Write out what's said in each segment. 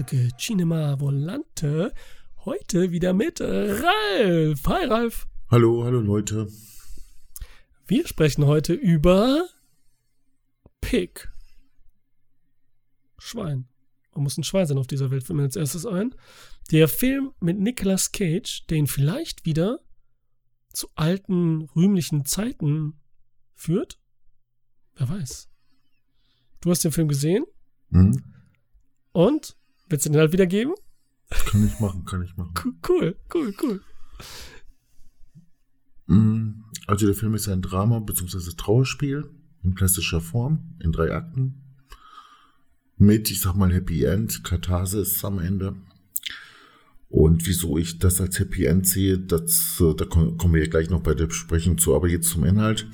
Folge Cinema Volante. Heute wieder mit Ralf. Hi Ralf. Hallo, hallo Leute. Wir sprechen heute über Pig. Schwein. Man muss ein Schwein sein auf dieser Welt, fällt mir als erstes ein. Der Film mit Nicolas Cage, der ihn vielleicht wieder zu alten, rühmlichen Zeiten führt. Wer weiß. Du hast den Film gesehen? Mhm. Und? Willst du den halt wiedergeben? Kann ich machen, kann ich machen. Cool, cool, cool. Mhm. Also der Film ist ein Drama bzw. Trauerspiel in klassischer Form, in drei Akten. Mit, ich sag mal, Happy End, Katharsis am Ende. Und wieso ich das als Happy End sehe, das, äh, da kommen wir ja gleich noch bei der Besprechung zu, aber jetzt zum Inhalt.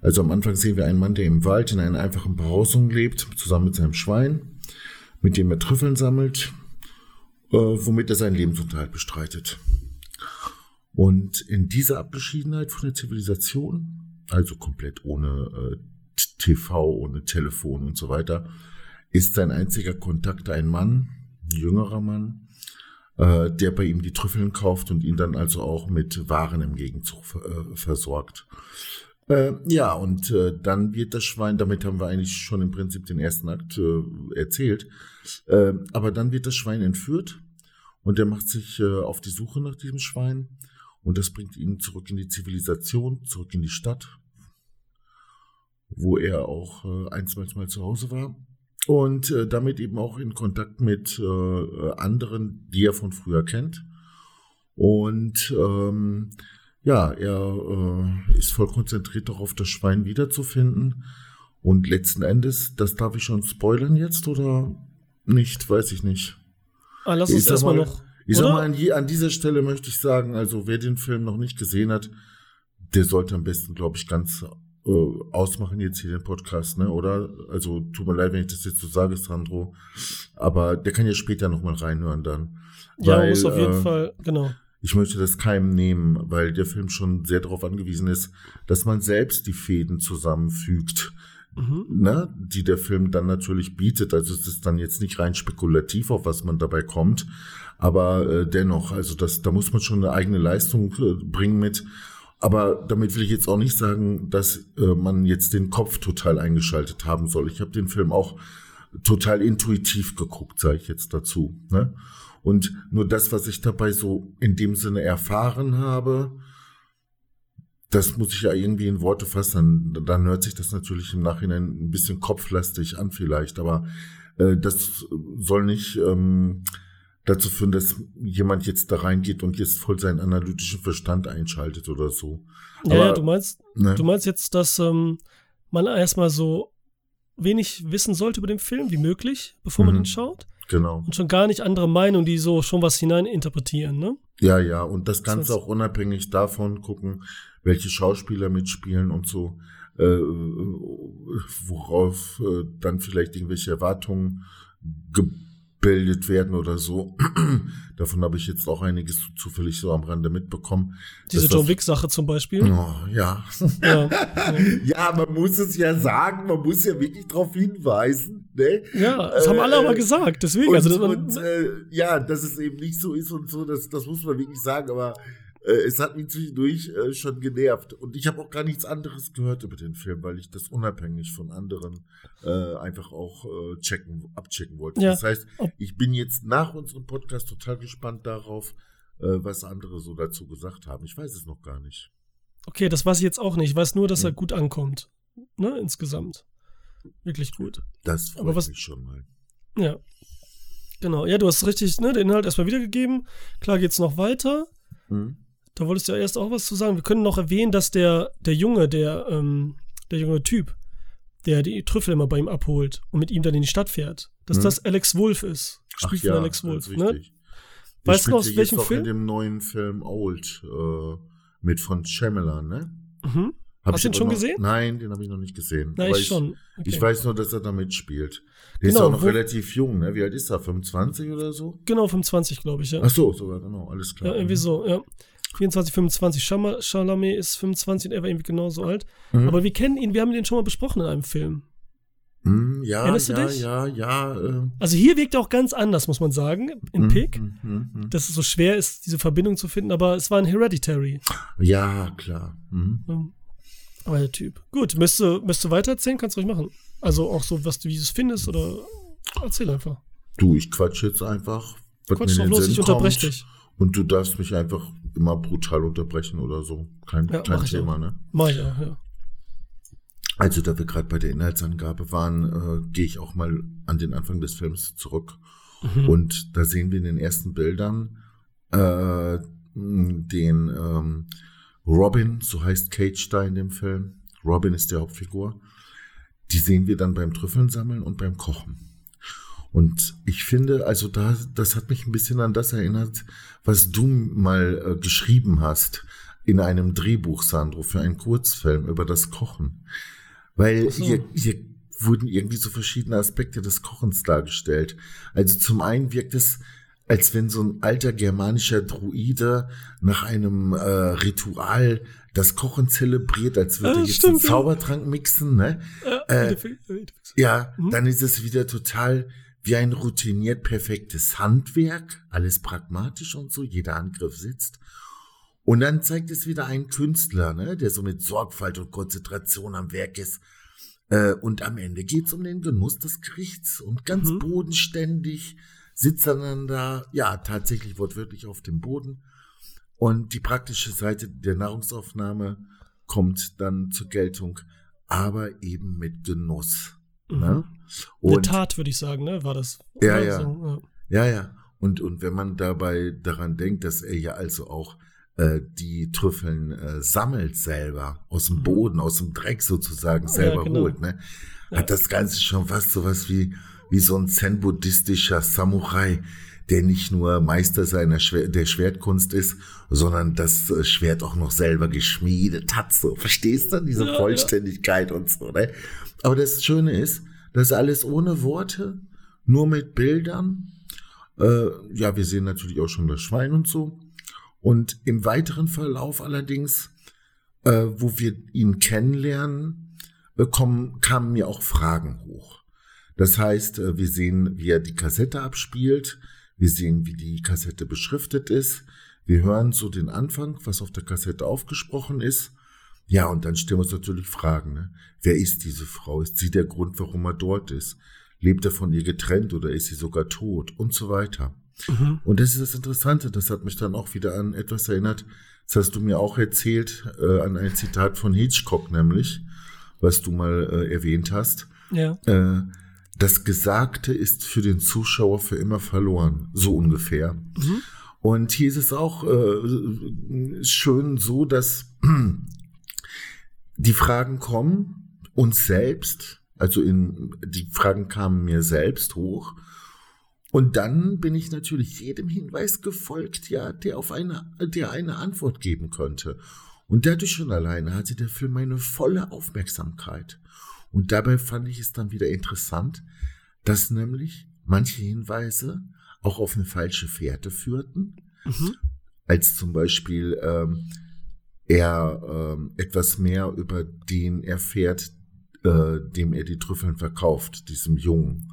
Also am Anfang sehen wir einen Mann, der im Wald in einer einfachen Behausung lebt, zusammen mit seinem Schwein, mit dem er Trüffeln sammelt, äh, womit er seinen Lebensunterhalt bestreitet. Und in dieser Abgeschiedenheit von der Zivilisation, also komplett ohne äh, TV, ohne Telefon und so weiter, ist sein einziger Kontakt ein Mann, ein jüngerer Mann, äh, der bei ihm die Trüffeln kauft und ihn dann also auch mit Waren im Gegenzug äh, versorgt. Äh, ja, und äh, dann wird das Schwein, damit haben wir eigentlich schon im Prinzip den ersten Akt äh, erzählt, äh, aber dann wird das Schwein entführt und er macht sich äh, auf die Suche nach diesem Schwein und das bringt ihn zurück in die Zivilisation, zurück in die Stadt, wo er auch äh, einstmals mal zu Hause war und äh, damit eben auch in Kontakt mit äh, anderen, die er von früher kennt. Und ähm, ja, er äh, ist voll konzentriert darauf, das Schwein wiederzufinden. Und letzten Endes, das darf ich schon spoilern jetzt oder nicht, weiß ich nicht. Ah, lass uns erstmal noch. Ich sag mal, an, an, dieser Stelle möchte ich sagen, also wer den Film noch nicht gesehen hat, der sollte am besten, glaube ich, ganz äh, ausmachen jetzt hier den Podcast, ne? Oder? Also tut mir leid, wenn ich das jetzt so sage, Sandro. Aber der kann ja später nochmal reinhören dann. Ja, weil, muss auf jeden äh, Fall, genau. Ich möchte das keinem nehmen, weil der Film schon sehr darauf angewiesen ist, dass man selbst die Fäden zusammenfügt. Mhm. Ne, die der Film dann natürlich bietet. Also es ist dann jetzt nicht rein spekulativ, auf was man dabei kommt, aber äh, dennoch, also das, da muss man schon eine eigene Leistung äh, bringen mit. Aber damit will ich jetzt auch nicht sagen, dass äh, man jetzt den Kopf total eingeschaltet haben soll. Ich habe den Film auch total intuitiv geguckt, sage ich jetzt dazu. Ne? Und nur das, was ich dabei so in dem Sinne erfahren habe, das muss ich ja irgendwie in Worte fassen. Dann hört sich das natürlich im Nachhinein ein bisschen kopflastig an vielleicht, aber äh, das soll nicht ähm, dazu führen, dass jemand jetzt da reingeht und jetzt voll seinen analytischen Verstand einschaltet oder so. Ja, aber, ja du meinst, ne? du meinst jetzt, dass ähm, man erstmal so wenig wissen sollte über den Film wie möglich, bevor mhm. man ihn schaut. Genau. Und schon gar nicht andere Meinungen, die so schon was hineininterpretieren, ne? Ja, ja, und das Ganze auch unabhängig davon gucken, welche Schauspieler mitspielen und so, äh, worauf äh, dann vielleicht irgendwelche Erwartungen gebildet werden oder so. Davon habe ich jetzt auch einiges zufällig so am Rande mitbekommen. Diese John Wick-Sache zum Beispiel. Oh, ja. Ja, ja. man muss es ja sagen, man muss ja wirklich darauf hinweisen. Ne? Ja, das äh, haben alle aber gesagt, deswegen. Und, also, und äh, ja, dass es eben nicht so ist und so, das, das muss man wirklich sagen, aber äh, es hat mich zwischendurch äh, schon genervt. Und ich habe auch gar nichts anderes gehört über den Film, weil ich das unabhängig von anderen äh, einfach auch äh, checken, abchecken wollte. Ja. Das heißt, ich bin jetzt nach unserem Podcast total gespannt darauf, äh, was andere so dazu gesagt haben. Ich weiß es noch gar nicht. Okay, das weiß ich jetzt auch nicht. Ich weiß nur, dass ja. er gut ankommt. Ne, insgesamt. Wirklich gut. Das freut was, mich schon mal. Ja. Genau. Ja, du hast richtig ne, den Inhalt erstmal wiedergegeben. Klar geht's noch weiter. Mhm. Da wolltest du ja erst auch was zu sagen. Wir können noch erwähnen, dass der, der Junge, der, ähm, der junge Typ, der die Trüffel immer bei ihm abholt und mit ihm dann in die Stadt fährt, dass hm. das Alex Wolf ist. Spielt von Alex Wolf, ne? Weißt du aus welchem Film? In dem neuen Film Old äh, mit von Shyamalan, ne? Mhm. Hab Hast du den schon noch, gesehen? Nein, den habe ich noch nicht gesehen. Nein, ich schon. Okay. Ich weiß nur, dass er da mitspielt. Der genau, ist auch noch relativ jung, ne? Wie alt ist er? 25 oder so? Genau, 25, glaube ich, ja. Ach so, sogar, genau, alles klar. Ja, irgendwie so, ja. 24, 25. Chalamet ist 25 und er war irgendwie genauso alt. Mhm. Aber wir kennen ihn, wir haben den schon mal besprochen in einem Film. Mm, ja, Erinnerst ja, du dich? ja, ja. Äh. Also hier wirkt er auch ganz anders, muss man sagen, in mm, Pick. Mm, mm, mm, dass es so schwer ist, diese Verbindung zu finden, aber es war ein Hereditary. Ja, klar. Mhm. Aber der Typ. Gut, müsste, müsste weiter erzählen, kannst du ruhig machen. Also auch so, was du, wie du es findest oder erzähl einfach. Du, ich quatsch jetzt einfach. Quatsch doch los, ich unterbreche dich. Und du darfst mich einfach immer brutal unterbrechen oder so. Kein, ja, kein Thema, ne? Mach ich auch, ja. Also, da wir gerade bei der Inhaltsangabe waren, äh, gehe ich auch mal an den Anfang des Films zurück. Mhm. Und da sehen wir in den ersten Bildern äh, den ähm, Robin, so heißt Cage da in dem Film. Robin ist der Hauptfigur. Die sehen wir dann beim Trüffeln sammeln und beim Kochen. Und ich finde, also da, das hat mich ein bisschen an das erinnert, was du mal äh, geschrieben hast in einem Drehbuch, Sandro, für einen Kurzfilm über das Kochen. Weil so. hier, hier wurden irgendwie so verschiedene Aspekte des Kochens dargestellt. Also zum einen wirkt es, als wenn so ein alter germanischer Druide nach einem äh, Ritual das Kochen zelebriert, als würde ja, jetzt stimmt, einen Zaubertrank mixen, ne? Ja, äh, ja mhm. dann ist es wieder total wie ein routiniert perfektes Handwerk, alles pragmatisch und so, jeder Angriff sitzt. Und dann zeigt es wieder einen Künstler, ne, der so mit Sorgfalt und Konzentration am Werk ist. Äh, und am Ende geht's um den Genuss des Gerichts und ganz mhm. bodenständig sitzt er dann da, ja, tatsächlich wortwörtlich auf dem Boden. Und die praktische Seite der Nahrungsaufnahme kommt dann zur Geltung, aber eben mit Genuss. Mhm. Ne? Und, Eine Tat, würde ich sagen, ne? War das? Ja, ja. So, ja. ja, ja. Und, und wenn man dabei daran denkt, dass er ja also auch äh, die Trüffeln äh, sammelt selber, aus dem mhm. Boden, aus dem Dreck sozusagen selber ja, genau. holt, ne? Hat das Ganze schon fast sowas wie, wie so ein zen-buddhistischer Samurai, der nicht nur Meister seiner Schwer der Schwertkunst ist, sondern das äh, Schwert auch noch selber geschmiedet hat. So, verstehst du? Diese ja, Vollständigkeit ja. und so, ne? Aber das Schöne ist, das alles ohne Worte, nur mit Bildern. Äh, ja, wir sehen natürlich auch schon das Schwein und so. Und im weiteren Verlauf allerdings, äh, wo wir ihn kennenlernen, äh, kamen mir auch Fragen hoch. Das heißt, äh, wir sehen, wie er die Kassette abspielt. Wir sehen, wie die Kassette beschriftet ist. Wir hören so den Anfang, was auf der Kassette aufgesprochen ist. Ja, und dann stellen wir uns natürlich Fragen. Ne? Wer ist diese Frau? Ist sie der Grund, warum er dort ist? Lebt er von ihr getrennt oder ist sie sogar tot? Und so weiter. Mhm. Und das ist das Interessante. Das hat mich dann auch wieder an etwas erinnert. Das hast du mir auch erzählt, äh, an ein Zitat von Hitchcock nämlich, was du mal äh, erwähnt hast. Ja. Äh, das Gesagte ist für den Zuschauer für immer verloren. So ungefähr. Mhm. Und hier ist es auch äh, schön so, dass die Fragen kommen uns selbst, also in, die Fragen kamen mir selbst hoch. Und dann bin ich natürlich jedem Hinweis gefolgt, ja, der auf eine, der eine Antwort geben könnte. Und dadurch schon alleine hatte der Film meine volle Aufmerksamkeit. Und dabei fand ich es dann wieder interessant, dass nämlich manche Hinweise auch auf eine falsche Fährte führten. Mhm. Als zum Beispiel ähm, er ähm, etwas mehr über den erfährt, äh, dem er die Trüffeln verkauft, diesem Jungen.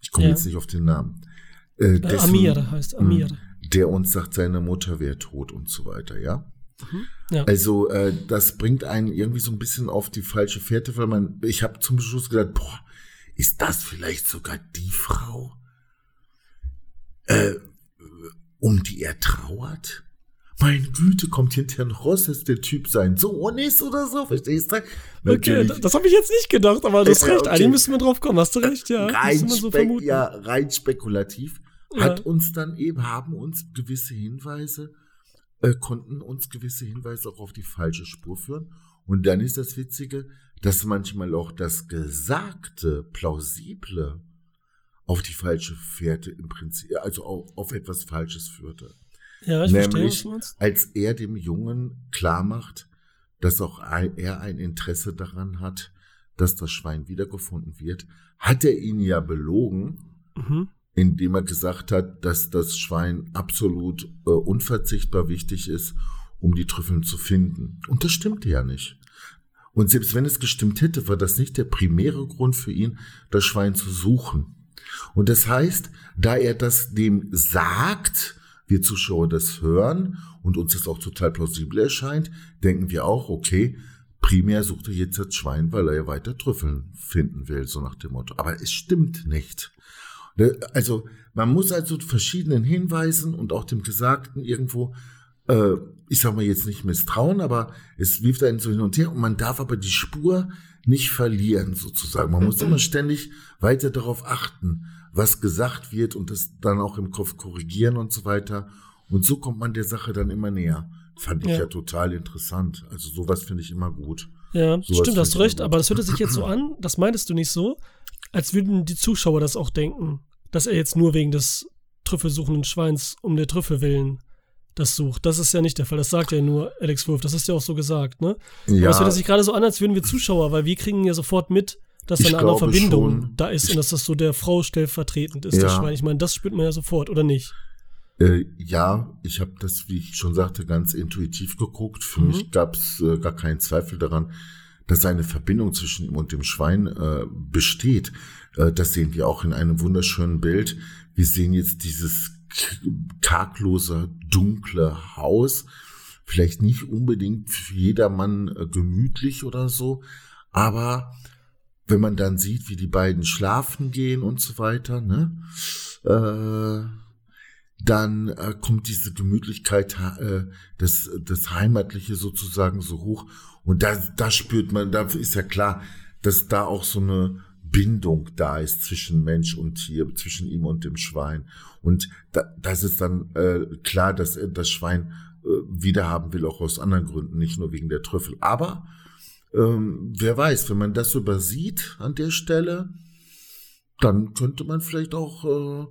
Ich komme ja. jetzt nicht auf den Namen. Äh, äh dessen, Amir heißt Amir. Hm, der uns sagt, seine Mutter wäre tot und so weiter, ja? Mhm. ja. Also äh, das bringt einen irgendwie so ein bisschen auf die falsche Fährte, weil man, ich habe zum Schluss gedacht, boah, ist das vielleicht sogar die Frau, äh, um die er trauert? Meine Güte, kommt hinterher noch raus, dass der Typ sein Sohn ist oder so, verstehst du? Natürlich. Okay, das habe ich jetzt nicht gedacht, aber du hast recht, okay. eigentlich müssen wir drauf kommen, hast du recht, ja. Rein, so ja, rein spekulativ ja. hat uns dann eben, haben uns gewisse Hinweise, äh, konnten uns gewisse Hinweise auch auf die falsche Spur führen. Und dann ist das Witzige, dass manchmal auch das Gesagte, Plausible auf die falsche Fährte im Prinzip, also auf, auf etwas Falsches führte. Ja, ich Nämlich, verstehe, als er dem Jungen klar macht, dass auch er ein Interesse daran hat, dass das Schwein wiedergefunden wird, hat er ihn ja belogen, mhm. indem er gesagt hat, dass das Schwein absolut äh, unverzichtbar wichtig ist, um die Trüffeln zu finden. Und das stimmte ja nicht. Und selbst wenn es gestimmt hätte, war das nicht der primäre Grund für ihn, das Schwein zu suchen. Und das heißt, da er das dem sagt, wir Zuschauer das hören und uns das auch total plausibel erscheint, denken wir auch, okay, primär sucht er jetzt das Schwein, weil er ja weiter Trüffeln finden will, so nach dem Motto. Aber es stimmt nicht. Ne, also man muss also verschiedenen Hinweisen und auch dem Gesagten irgendwo, äh, ich sag mal jetzt nicht misstrauen, aber es wirft einen so hin und her und man darf aber die Spur nicht verlieren sozusagen. Man muss immer ständig weiter darauf achten, was gesagt wird und das dann auch im Kopf korrigieren und so weiter. Und so kommt man der Sache dann immer näher. Fand ich ja, ja total interessant. Also sowas finde ich immer gut. Ja, sowas stimmt, hast du recht, aber das hört sich jetzt so an, das meintest du nicht so, als würden die Zuschauer das auch denken, dass er jetzt nur wegen des trüffelsuchenden Schweins um der Trüffel willen das sucht. Das ist ja nicht der Fall. Das sagt ja nur Alex Wolf. Das ist ja auch so gesagt, ne? Ja. Aber es hört sich gerade so an, als würden wir Zuschauer, weil wir kriegen ja sofort mit, dass da eine andere Verbindung schon. da ist ich und dass das so der Frau stellvertretend ist, ja. das Schwein. Ich meine, das spürt man ja sofort, oder nicht? Äh, ja, ich habe das, wie ich schon sagte, ganz intuitiv geguckt. Für mhm. mich gab es äh, gar keinen Zweifel daran, dass eine Verbindung zwischen ihm und dem Schwein äh, besteht. Äh, das sehen wir auch in einem wunderschönen Bild. Wir sehen jetzt dieses taglose, dunkle Haus. Vielleicht nicht unbedingt für jedermann äh, gemütlich oder so, aber wenn man dann sieht, wie die beiden schlafen gehen und so weiter, ne, äh, dann äh, kommt diese Gemütlichkeit, äh, das, das Heimatliche sozusagen so hoch. Und da, da spürt man, da ist ja klar, dass da auch so eine Bindung da ist zwischen Mensch und Tier, zwischen ihm und dem Schwein. Und da, das ist dann äh, klar, dass er das Schwein äh, wiederhaben will, auch aus anderen Gründen, nicht nur wegen der Trüffel. Aber ähm, wer weiß, wenn man das übersieht an der Stelle, dann könnte man vielleicht auch äh,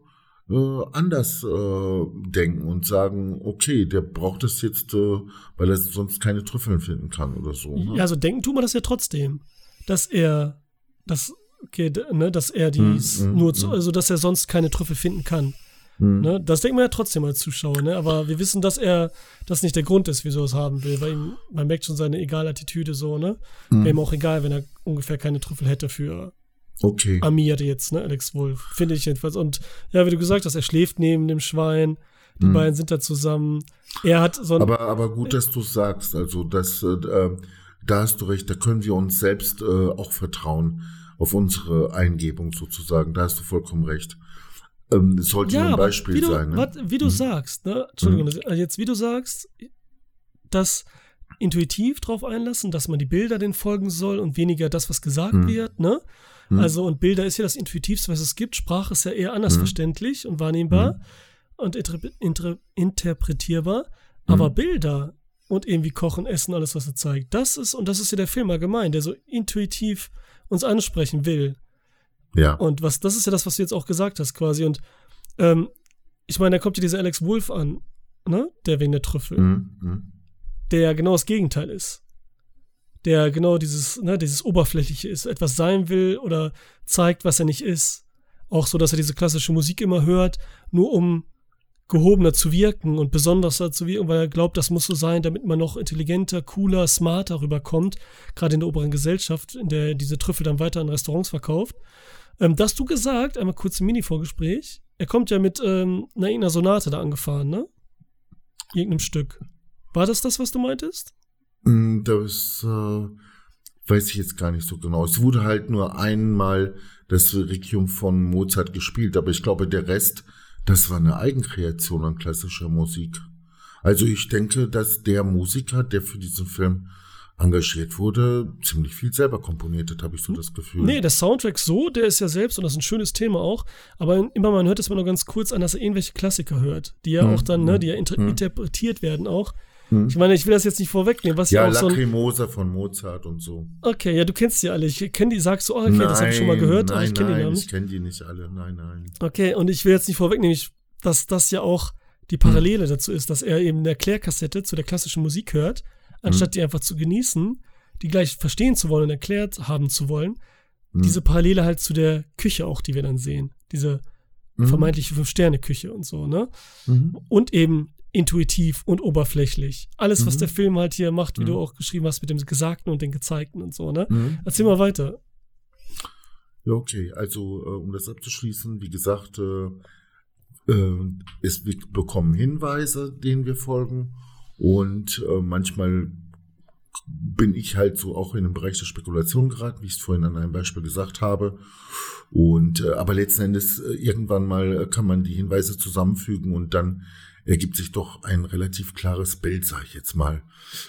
äh, anders äh, denken und sagen, okay, der braucht es jetzt, äh, weil er sonst keine Trüffeln finden kann oder so. Ne? Ja, also denken tut man das ja trotzdem, dass er das okay, ne, dass er dies mm, mm, nur zu, hm. also dass er sonst keine Trüffel finden kann. Mm. Ne? Das denkt man ja trotzdem als Zuschauer, ne? Aber wir wissen, dass er das nicht der Grund ist, wieso er es haben will, weil ihm, man merkt schon seine Egalattitüde so, ne? Mm. Wäre ihm auch egal, wenn er ungefähr keine Trüffel hätte für okay. Amir jetzt, ne, Alex Wolf. Finde ich jedenfalls. Und ja, wie du gesagt hast, er schläft neben dem Schwein. Die mm. beiden sind da zusammen. Er hat so ein. Aber, aber gut, dass du sagst. Also, das, äh, da hast du recht, da können wir uns selbst äh, auch vertrauen auf unsere Eingebung sozusagen. Da hast du vollkommen recht. Ähm, das sollte ja, ein Beispiel wie du, sein. Ne? Wat, wie du mhm. sagst, ne? Entschuldigung, mhm. jetzt wie du sagst, dass intuitiv drauf einlassen, dass man die Bilder den folgen soll und weniger das, was gesagt mhm. wird, ne? Mhm. Also, und Bilder ist ja das Intuitivste, was es gibt. Sprache ist ja eher anders mhm. verständlich und wahrnehmbar mhm. und inter inter interpretierbar. Aber Bilder und irgendwie Kochen, Essen, alles, was er zeigt, das ist, und das ist ja der Film allgemein, der so intuitiv uns ansprechen will. Ja. Und was, das ist ja das, was du jetzt auch gesagt hast, quasi. Und ähm, ich meine, da kommt ja dieser Alex Wolf an, ne? Der wegen der Trüffel. Mhm. Mhm. Der ja genau das Gegenteil ist. Der genau dieses, ne, dieses Oberflächliche ist, etwas sein will oder zeigt, was er nicht ist. Auch so, dass er diese klassische Musik immer hört, nur um gehobener zu wirken und besonderer zu wirken, weil er glaubt, das muss so sein, damit man noch intelligenter, cooler, smarter rüberkommt, gerade in der oberen Gesellschaft, in der diese Trüffel dann weiter in Restaurants verkauft. Ähm, das du gesagt, einmal kurz ein Mini-Vorgespräch, er kommt ja mit ähm, einer, einer Sonate da angefahren, ne? Irgendeinem Stück. War das das, was du meintest? Mm, das äh, weiß ich jetzt gar nicht so genau. Es wurde halt nur einmal das Requiem von Mozart gespielt, aber ich glaube, der Rest das war eine Eigenkreation an klassischer Musik. Also ich denke, dass der Musiker, der für diesen Film engagiert wurde, ziemlich viel selber komponiert hat, habe ich so das Gefühl. Nee, der Soundtrack so, der ist ja selbst, und das ist ein schönes Thema auch, aber immer man hört es mal nur ganz kurz an, dass er irgendwelche Klassiker hört, die ja hm, auch dann, ne, hm, die ja inter hm. interpretiert werden auch. Hm. Ich meine, ich will das jetzt nicht vorwegnehmen. Was ja, auch Lacrimosa so von Mozart und so. Okay, ja, du kennst die alle. Ich kenne die, sagst du, oh, okay, nein, das habe ich schon mal gehört, nein, aber ich kenne die Namen Ich kenne die nicht alle, nein, nein. Okay, und ich will jetzt nicht vorwegnehmen, dass das ja auch die Parallele hm. dazu ist, dass er eben eine Erklärkassette zu der klassischen Musik hört, anstatt hm. die einfach zu genießen, die gleich verstehen zu wollen und erklärt haben zu wollen. Hm. Diese Parallele halt zu der Küche auch, die wir dann sehen. Diese mhm. vermeintliche Fünf-Sterne-Küche und so, ne? Mhm. Und eben intuitiv und oberflächlich. Alles, was Mhm. der Film halt hier macht, wie Mhm. du auch geschrieben hast, mit dem Gesagten und den Gezeigten und so, ne? Mhm. Erzähl mal weiter. Ja, okay. Also, äh, um das abzuschließen, wie gesagt, äh, äh, es, wir bekommen Hinweise, denen wir folgen. Und äh, manchmal bin ich halt so auch in den Bereich der Spekulation geraten, wie ich es vorhin an einem Beispiel gesagt habe. Und äh, aber letzten Endes äh, irgendwann mal äh, kann man die Hinweise zusammenfügen und dann ergibt sich doch ein relativ klares Bild, sage ich jetzt mal.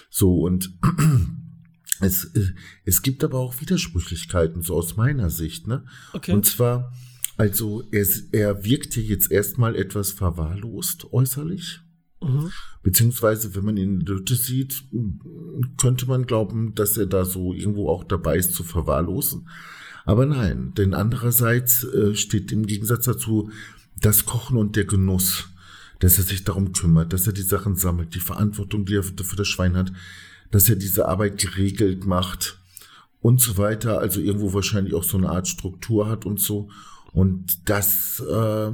So und es, äh, es gibt aber auch Widersprüchlichkeiten, so aus meiner Sicht. Ne? Okay. Und zwar, also er, er wirkt hier jetzt erstmal etwas verwahrlost äußerlich. Mhm. Beziehungsweise, wenn man ihn in der Hütte sieht, könnte man glauben, dass er da so irgendwo auch dabei ist zu verwahrlosen. Aber nein, denn andererseits äh, steht im Gegensatz dazu das Kochen und der Genuss, dass er sich darum kümmert, dass er die Sachen sammelt, die Verantwortung, die er für das Schwein hat, dass er diese Arbeit geregelt macht und so weiter. Also irgendwo wahrscheinlich auch so eine Art Struktur hat und so. Und das äh,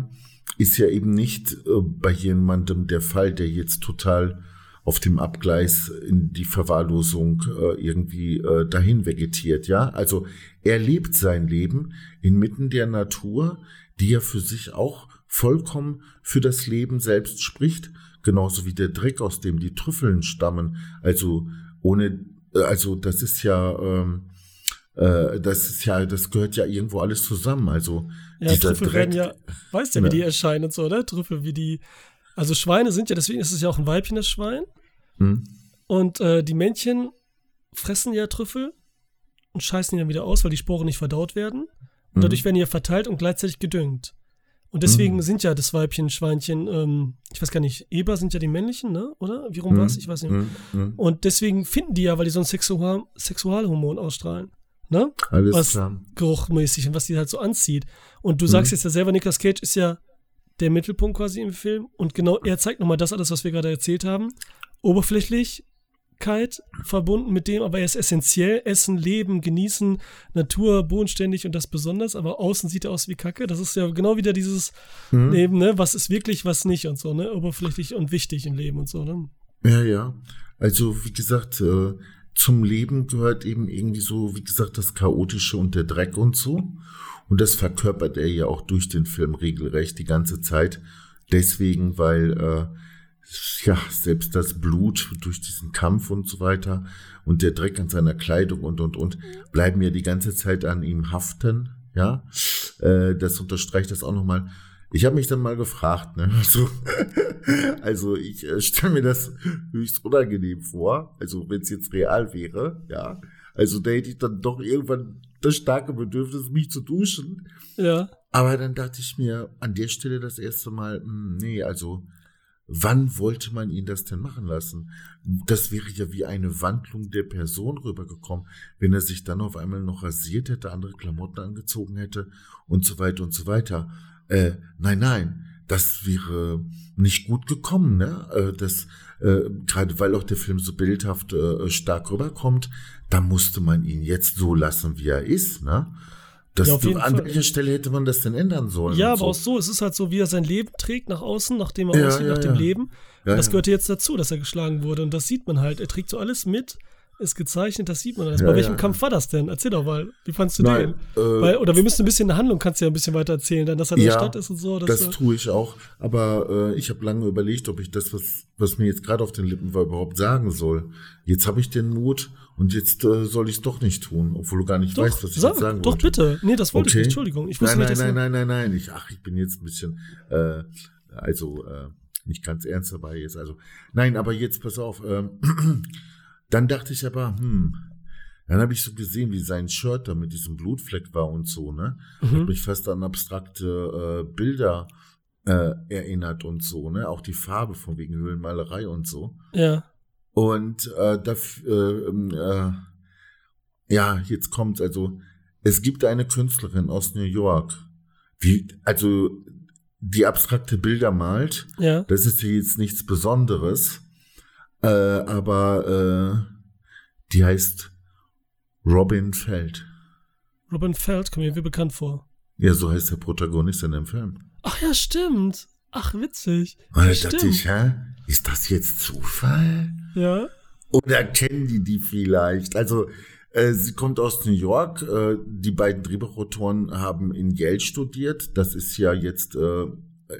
ist ja eben nicht äh, bei jemandem der Fall, der jetzt total auf dem Abgleis in die Verwahrlosung äh, irgendwie äh, dahin vegetiert, ja. Also er lebt sein Leben inmitten der Natur, die ja für sich auch vollkommen für das Leben selbst spricht, genauso wie der Dreck, aus dem die Trüffeln stammen. Also ohne, also das ist ja, ähm, äh, das ist ja, das gehört ja irgendwo alles zusammen. Also Ja, Trüffel werden ja, weißt ja, wie Ja. die erscheinen und so, ne? Trüffel, wie die. Also Schweine sind ja, deswegen ist es ja auch ein Weibchen, das Schwein. Hm? Und äh, die Männchen fressen ja Trüffel und scheißen die dann wieder aus, weil die Sporen nicht verdaut werden. Und dadurch werden die ja verteilt und gleichzeitig gedüngt. Und deswegen Mhm. sind ja das Weibchen, Schweinchen, ähm, ich weiß gar nicht, Eber sind ja die männlichen, ne? Oder? Wie rum war's? Ich weiß nicht. Hm, hm. Und deswegen finden die ja, weil die so ein Sexual Sexualhormon ausstrahlen. Ne? Alles was klar. geruchmäßig und was die halt so anzieht. Und du Mhm. sagst jetzt ja selber, Nicolas Cage ist ja der Mittelpunkt quasi im Film. Und genau, er zeigt nochmal das alles, was wir gerade erzählt haben. Oberflächlichkeit verbunden mit dem, aber er ist essentiell. Essen, Leben, genießen, Natur, bodenständig und das besonders. Aber außen sieht er aus wie Kacke. Das ist ja genau wieder dieses Mhm. Leben, ne? Was ist wirklich, was nicht und so, ne? Oberflächlich und wichtig im Leben und so, ne? Ja, ja. Also, wie gesagt, äh, zum Leben gehört eben irgendwie so, wie gesagt, das Chaotische und der Dreck und so. Und das verkörpert er ja auch durch den Film regelrecht die ganze Zeit. Deswegen, weil, äh, ja, selbst das Blut durch diesen Kampf und so weiter und der Dreck an seiner Kleidung und, und, und, bleiben ja die ganze Zeit an ihm haften, ja. Äh, das unterstreicht das auch nochmal. Ich habe mich dann mal gefragt, ne, also, also ich äh, stelle mir das höchst unangenehm vor, also wenn es jetzt real wäre, ja, also da hätte ich dann doch irgendwann das starke Bedürfnis, mich zu duschen. Ja. Aber dann dachte ich mir an der Stelle das erste Mal, hm, nee, also wann wollte man ihn das denn machen lassen? Das wäre ja wie eine Wandlung der Person rübergekommen, wenn er sich dann auf einmal noch rasiert hätte, andere Klamotten angezogen hätte und so weiter und so weiter. Äh, nein, nein, das wäre nicht gut gekommen, ne? Äh, das, äh, gerade weil auch der Film so bildhaft äh, stark rüberkommt, da musste man ihn jetzt so lassen, wie er ist, ne? Das, Ja, jeden an welcher Stelle hätte man das denn ändern sollen? Ja, aber so? auch so, es ist halt so, wie er sein Leben trägt nach außen, nachdem er Ja, aussieht, ja, nach dem. Leben. Und das gehört jetzt dazu, dass er geschlagen wurde. Und das sieht man halt. Er trägt so alles mit, ist gezeichnet, das sieht man alles. Ja, Bei welchem ja, Kampf war das denn? Erzähl doch mal. Wie fandst du Nein, den? äh, Weil, oder wir müssen ein bisschen in der Handlung, kannst du ja ein bisschen weiter erzählen, dann, dass er in der Stadt ist und so. Das er- tue ich auch, aber äh, ich habe lange überlegt, ob ich das, was, was mir jetzt gerade auf den Lippen war, überhaupt sagen soll. Jetzt habe ich den Mut und jetzt äh, soll ich es doch nicht tun, obwohl du gar nicht doch, weißt, was ich sag, jetzt sagen doch wollte. bitte. Nee, das wollte ich Okay. nicht, Entschuldigung. Ich wusste nein, nicht, nein, nein, nein, nein, nein. Ich, ach, ich bin jetzt ein bisschen, äh, also äh, nicht ganz ernst dabei jetzt. Also nein, aber jetzt pass auf. Ähm, dann dachte ich aber, hm, dann habe ich so gesehen, wie sein Shirt da mit diesem Blutfleck war und so, ne? Hat Mhm. mich fast an abstrakte äh, Bilder äh, erinnert und so, ne? Auch die Farbe von wegen Höhlenmalerei und so. Ja. Und äh, das, äh, ähm, äh, ja, jetzt kommt's. Also, es gibt eine Künstlerin aus New York, wie, also die abstrakte Bilder malt. Ja. Das ist jetzt nichts Besonderes, äh, aber äh, die heißt Robin Feld. Robin Feld kommt mir wie bekannt vor. Ja, so heißt der Protagonist in dem Film. Ach ja, stimmt. Ach, witzig. Und da Ja, dachte stimmt. ich, hä? ist das jetzt Zufall? Ja. Oder kennen die die vielleicht? Also, äh, sie kommt aus New York. Äh, die beiden Drehbuchautoren haben in Yale studiert. Das ist ja jetzt äh,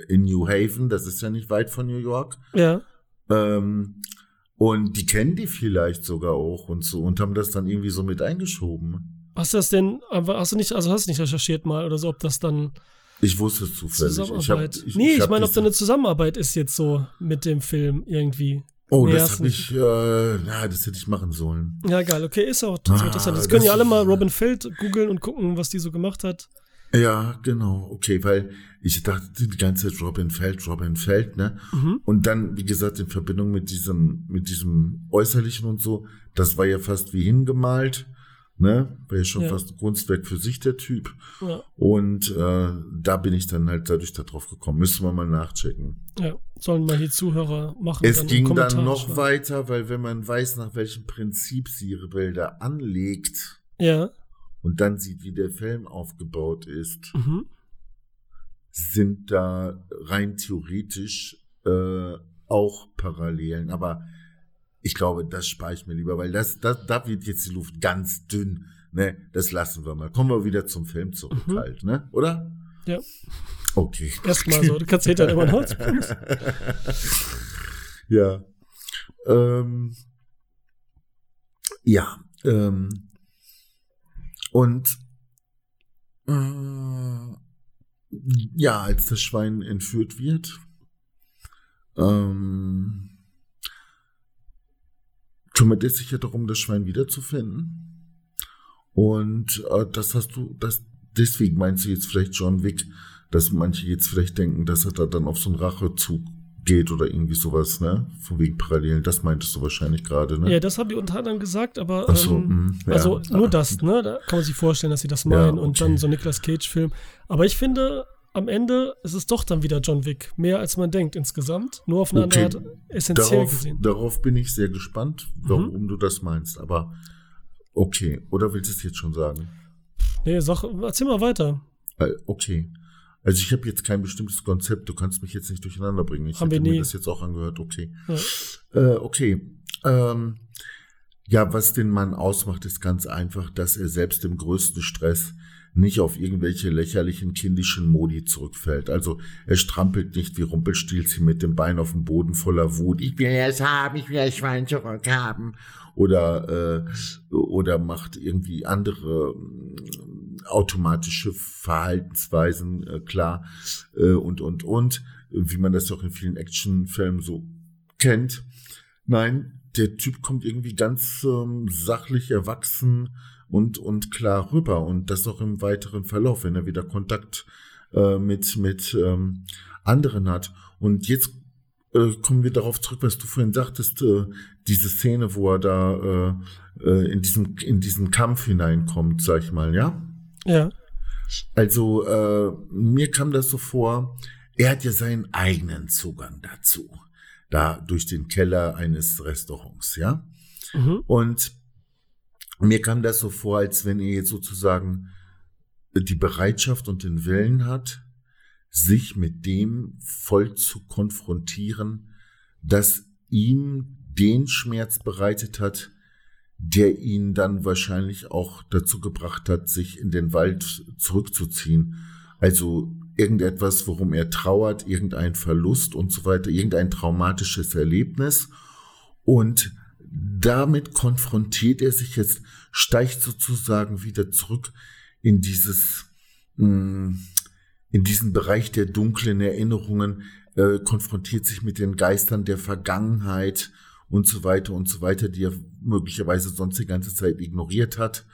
in New Haven. Das ist ja nicht weit von New York. Ja. Ähm, und die kennen die vielleicht sogar auch und so und haben das dann irgendwie so mit eingeschoben. Hast du das denn, hast du nicht, also hast du nicht recherchiert mal oder so, ob das dann ich wusste es zufällig. Zusammenarbeit. Ich hab, ich, nee, ich, ich meine, ob da eine Zusammenarbeit ist jetzt so mit dem Film irgendwie. Oh, nee, das habe ich, äh, ja, das hätte ich machen sollen. Ja, geil, okay, ist auch ah, interessant. Das können ja alle mal Robin Feld googeln und gucken, was die so gemacht hat. Ja, genau, okay, weil ich dachte die ganze Zeit Robin Feld, Robin Feld, ne? Mhm. Und dann, wie gesagt, in Verbindung mit diesem, mit diesem Äußerlichen und so, das war ja fast wie hingemalt ne? War ja schon ja. fast ein Kunstwerk für sich, der Typ. Ja. Und äh, da bin ich dann halt dadurch darauf gekommen. Müssen wir mal nachchecken. Ja, sollen mal die Zuhörer machen. Es ging dann noch schreiben. weiter, weil wenn man weiß, nach welchem Prinzip sie ihre Bilder anlegt ja. Und dann sieht, wie der Film aufgebaut ist, mhm. sind da rein theoretisch äh, auch Parallelen. Aber ich glaube, das spare ich mir lieber, weil das, das, da wird jetzt die Luft ganz dünn. Ne, das lassen wir mal. Kommen wir wieder zum Film zurück mhm. halt, ne? Oder? Ja. Okay. Erstmal so, du kannst hinterher immer ein Holz Ja. Ähm, ja. Ähm, und äh, ja, als das Schwein entführt wird, ähm, kümmert es sich ja darum, das Schwein wiederzufinden. Und äh, das hast du, das deswegen meinst du jetzt vielleicht John Wick, dass manche jetzt vielleicht denken, dass er da dann auf so einen Rachezug geht oder irgendwie sowas, ne? Von wegen Parallelen. Das meintest du wahrscheinlich gerade, ne? Ja, das haben die unter anderem gesagt, aber Ach so, ähm, mh, ja. also nur das, ne? Da kann man sich vorstellen, dass sie das meinen ja, okay. und dann so Nicolas Cage-Film. Aber ich finde, am Ende ist es doch dann wieder John Wick. Mehr als man denkt insgesamt. Nur auf eine okay. andere Art essentiell darauf, gesehen. Darauf bin ich sehr gespannt, warum mhm. du das meinst. Aber okay. Oder willst du es jetzt schon sagen? Nee, sag, erzähl mal weiter. Äh, okay. Also ich habe jetzt kein bestimmtes Konzept. Du kannst mich jetzt nicht durcheinander bringen. Ich habe mir das jetzt auch angehört. Okay. Ja. Äh, okay. Ähm, ja, was den Mann ausmacht, ist ganz einfach, dass er selbst im größten Stress nicht auf irgendwelche lächerlichen kindischen Modi zurückfällt. Also er strampelt nicht wie Rumpelstilzchen mit dem Bein auf dem Boden voller Wut. Ich will es haben, ich will das Schwein zurückhaben. Oder, äh, oder macht irgendwie andere automatische Verhaltensweisen äh, klar äh, und, und, und, wie man das auch in vielen Actionfilmen so kennt. Nein, der Typ kommt irgendwie ganz ähm, sachlich erwachsen und, und klar rüber. Und das auch im weiteren Verlauf, wenn er wieder Kontakt äh, mit, mit ähm, anderen hat. Und jetzt äh, kommen wir darauf zurück, was du vorhin sagtest, äh, diese Szene, wo er da äh, in, diesen, in diesen Kampf hineinkommt, sag ich mal, ja? Ja. Also äh, mir kam das so vor, er hat ja seinen eigenen Zugang dazu, da durch den Keller eines Restaurants, ja? Mhm. Und mir kam das so vor, als wenn er jetzt sozusagen die Bereitschaft und den Willen hat, sich mit dem voll zu konfrontieren, das ihm den Schmerz bereitet hat, der ihn dann wahrscheinlich auch dazu gebracht hat, sich in den Wald zurückzuziehen. Also irgendetwas, worum er trauert, irgendein Verlust und so weiter, irgendein traumatisches Erlebnis. Und damit konfrontiert er sich jetzt, steigt sozusagen wieder zurück in dieses, mm, in diesen Bereich der dunklen Erinnerungen, äh, konfrontiert sich mit den Geistern der Vergangenheit und so weiter und so weiter, die er möglicherweise sonst die ganze Zeit ignoriert hat.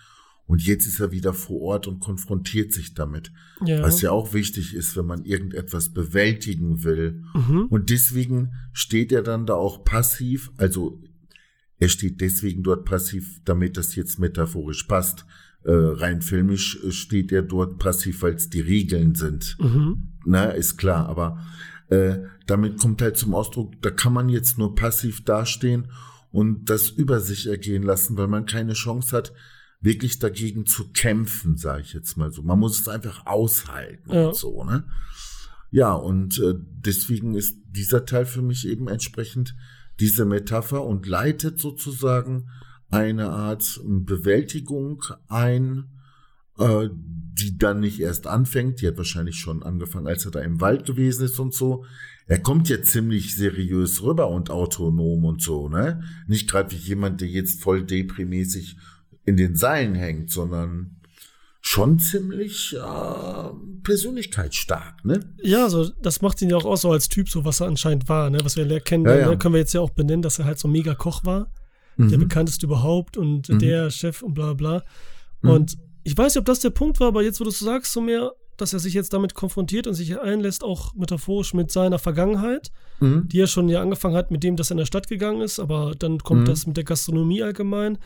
Und jetzt ist er wieder vor Ort und konfrontiert sich damit. Ja. Was ja auch wichtig ist, wenn man irgendetwas bewältigen will. Mhm. Und deswegen steht er dann da auch passiv, also er steht deswegen dort passiv, damit das jetzt metaphorisch passt. Äh, rein filmisch äh, steht er dort passiv, weil es die Regeln sind. Mhm. Na, ist klar, aber äh, damit kommt halt zum Ausdruck, da kann man jetzt nur passiv dastehen und das über sich ergehen lassen, weil man keine Chance hat, wirklich dagegen zu kämpfen, sage ich jetzt mal so. Man muss es einfach aushalten ja. und so, ne? Ja, und äh, deswegen ist dieser Teil für mich eben entsprechend diese Metapher und leitet sozusagen eine Art Bewältigung ein, äh, die dann nicht erst anfängt. Die hat wahrscheinlich schon angefangen, als er da im Wald gewesen ist und so. Er kommt ja ziemlich seriös rüber und autonom und so, ne? Nicht gerade wie jemand, der jetzt voll deprimäßig in den Seilen hängt, sondern schon ziemlich äh, persönlichkeitsstark, ne? Ja, also das macht ihn ja auch aus so als Typ, so was er anscheinend war, ne? Was wir kennen, ja, ja. Ne? können wir jetzt ja auch benennen, dass er halt so ein mega Koch war, mhm. der bekannteste überhaupt und mhm. der Chef und bla bla. Mhm. Und ich weiß nicht, ob das der Punkt war, aber jetzt, wo du es sagst, so mehr, dass er sich jetzt damit konfrontiert und sich einlässt, auch metaphorisch mit seiner Vergangenheit, mhm. die er schon ja angefangen hat mit dem, dass er in der Stadt gegangen ist, aber dann kommt mhm. das mit der Gastronomie allgemein.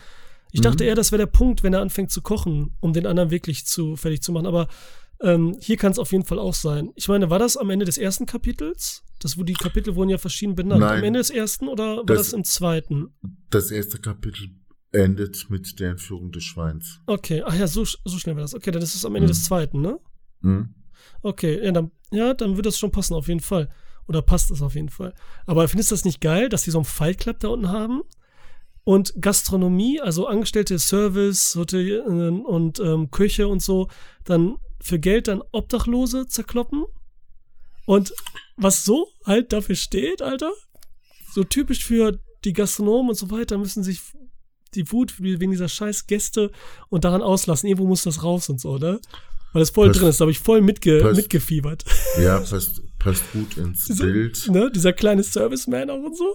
Ich dachte mhm. eher, das wäre der Punkt, wenn er anfängt zu kochen, um den anderen wirklich zu fertig zu machen. Aber ähm, hier kann es auf jeden Fall auch sein. Ich meine, war das am Ende des ersten Kapitels? Das, wo die Kapitel wurden ja verschieden benannt. Nein, am Ende des ersten oder war das, das im zweiten? Das erste Kapitel endet mit der Entführung des Schweins. Okay, ach ja, so, so schnell war das. Okay, dann ist es am Ende mhm. des zweiten, ne? Mhm. Okay, ja dann, ja, dann wird das schon passen, auf jeden Fall. Oder passt es auf jeden Fall. Aber findest du das nicht geil, dass die so einen Fight Club da unten haben? Und Gastronomie, also Angestellte Service, Hotel und ähm, Küche und so, dann für Geld dann Obdachlose zerkloppen. Und was so halt dafür steht, Alter, so typisch für die Gastronomen und so weiter, müssen sich die Wut wegen dieser scheiß Gäste und daran auslassen. Irgendwo muss das raus und so, ne? Weil das voll passt, drin ist, da habe ich voll mitge passt, mitgefiebert. Ja, passt, passt gut ins Diese, Bild. Ne, dieser kleine Serviceman auch und so.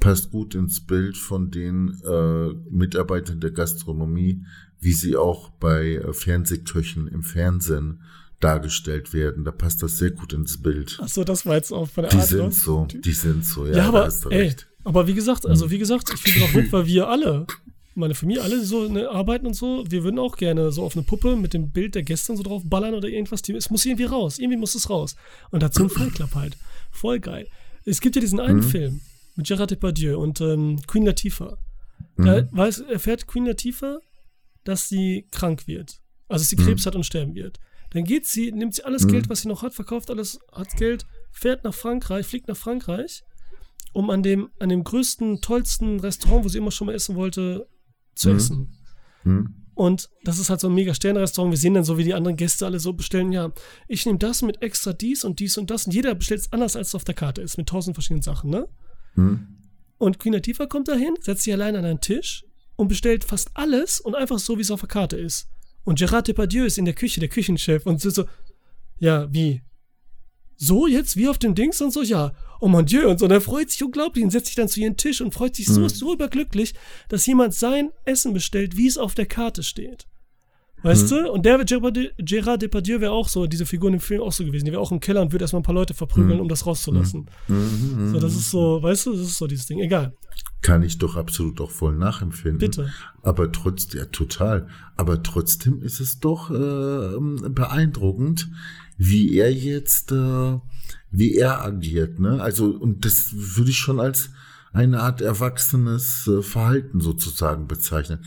Passt gut ins Bild von den äh, Mitarbeitern der Gastronomie, wie sie auch bei äh, Fernsehköchen im Fernsehen dargestellt werden. Da passt das sehr gut ins Bild. Ach so, das war jetzt auch von der die Art. Die sind so, die sind so, ja, ja aber, ey, aber wie gesagt, also wie gesagt, ich finde auch gut, weil wir alle, meine Familie, alle so ne, arbeiten und so, wir würden auch gerne so auf eine Puppe mit dem Bild der Gäste so drauf ballern oder irgendwas. Es muss irgendwie raus, irgendwie muss es raus. Und dazu ein Fight Club halt. Voll geil. Es gibt ja diesen einen mhm. Film mit Gerard Depardieu und ähm, Queen Latifah. Da mhm. weiß, erfährt Queen Latifah, dass sie krank wird. Also, dass sie Krebs mhm. hat und sterben wird. Dann geht sie, nimmt sie alles mhm. Geld, was sie noch hat, verkauft alles, hat Geld, fährt nach Frankreich, fliegt nach Frankreich, um an dem, an dem größten, tollsten Restaurant, wo sie immer schon mal essen wollte, zu mhm. essen. Mhm. Und das ist halt so ein mega Sternrestaurant. Wir sehen dann so, wie die anderen Gäste alle so bestellen, ja, ich nehme das mit extra dies und dies und das. Und jeder bestellt es anders, als es auf der Karte ist, mit tausend verschiedenen Sachen, ne? Mhm. Und Queen Latifah kommt dahin, setzt sich allein an einen Tisch und bestellt fast alles und einfach so, wie es auf der Karte ist. Und Gerard Depardieu ist in der Küche, der Küchenchef, und so, so ja, wie? So jetzt, wie auf dem Dings und so, ja, oh mon Dieu, und so, und er freut sich unglaublich und setzt sich dann zu ihrem Tisch und freut sich so, mhm. so überglücklich, dass jemand sein Essen bestellt, wie es auf der Karte steht. Weißt mhm. du? Und der Gerard Depardieu wäre auch so, diese Figur im Film auch so gewesen. Die wäre auch im Keller und würde erstmal ein paar Leute verprügeln, mhm. um das rauszulassen. Mhm. mhm. So, das ist so, weißt du, das ist so dieses Ding. Egal. Kann ich doch absolut auch voll nachempfinden. Bitte. Aber trotzdem, ja, total. Aber trotzdem ist es doch äh, beeindruckend, wie er jetzt, äh, wie er agiert, ne? Also, und das würde ich schon als eine Art erwachsenes äh, Verhalten sozusagen bezeichnen.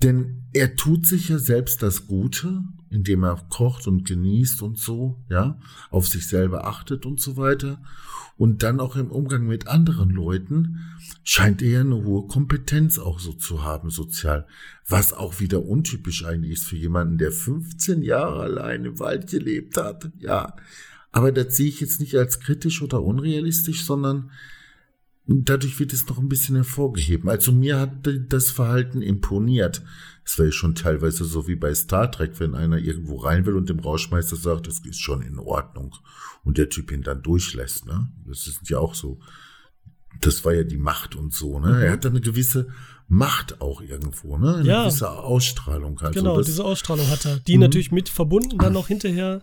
Denn er tut sich ja selbst das Gute, indem er kocht und genießt und so, ja, auf sich selber achtet und so weiter. Und dann auch im Umgang mit anderen Leuten scheint er eine hohe Kompetenz auch so zu haben, sozial. Was auch wieder untypisch eigentlich ist für jemanden, der 15 Jahre allein im Wald gelebt hat, ja. Aber das sehe ich jetzt nicht als kritisch oder unrealistisch, sondern dadurch wird es noch ein bisschen hervorgeheben. Also mir hat das Verhalten imponiert. Es wäre schon teilweise so wie bei Star Trek, wenn einer irgendwo rein will und dem Rauschmeister sagt, das ist schon in Ordnung und der Typ ihn dann durchlässt. Ne? Das ist ja auch so. Das war ja die Macht und so. Ne? Mhm. Er hat da eine gewisse Macht auch irgendwo, ne? Eine ja. gewisse Ausstrahlung. Also genau, das, diese Ausstrahlung hat er. Die mhm. natürlich mit verbunden dann noch hinterher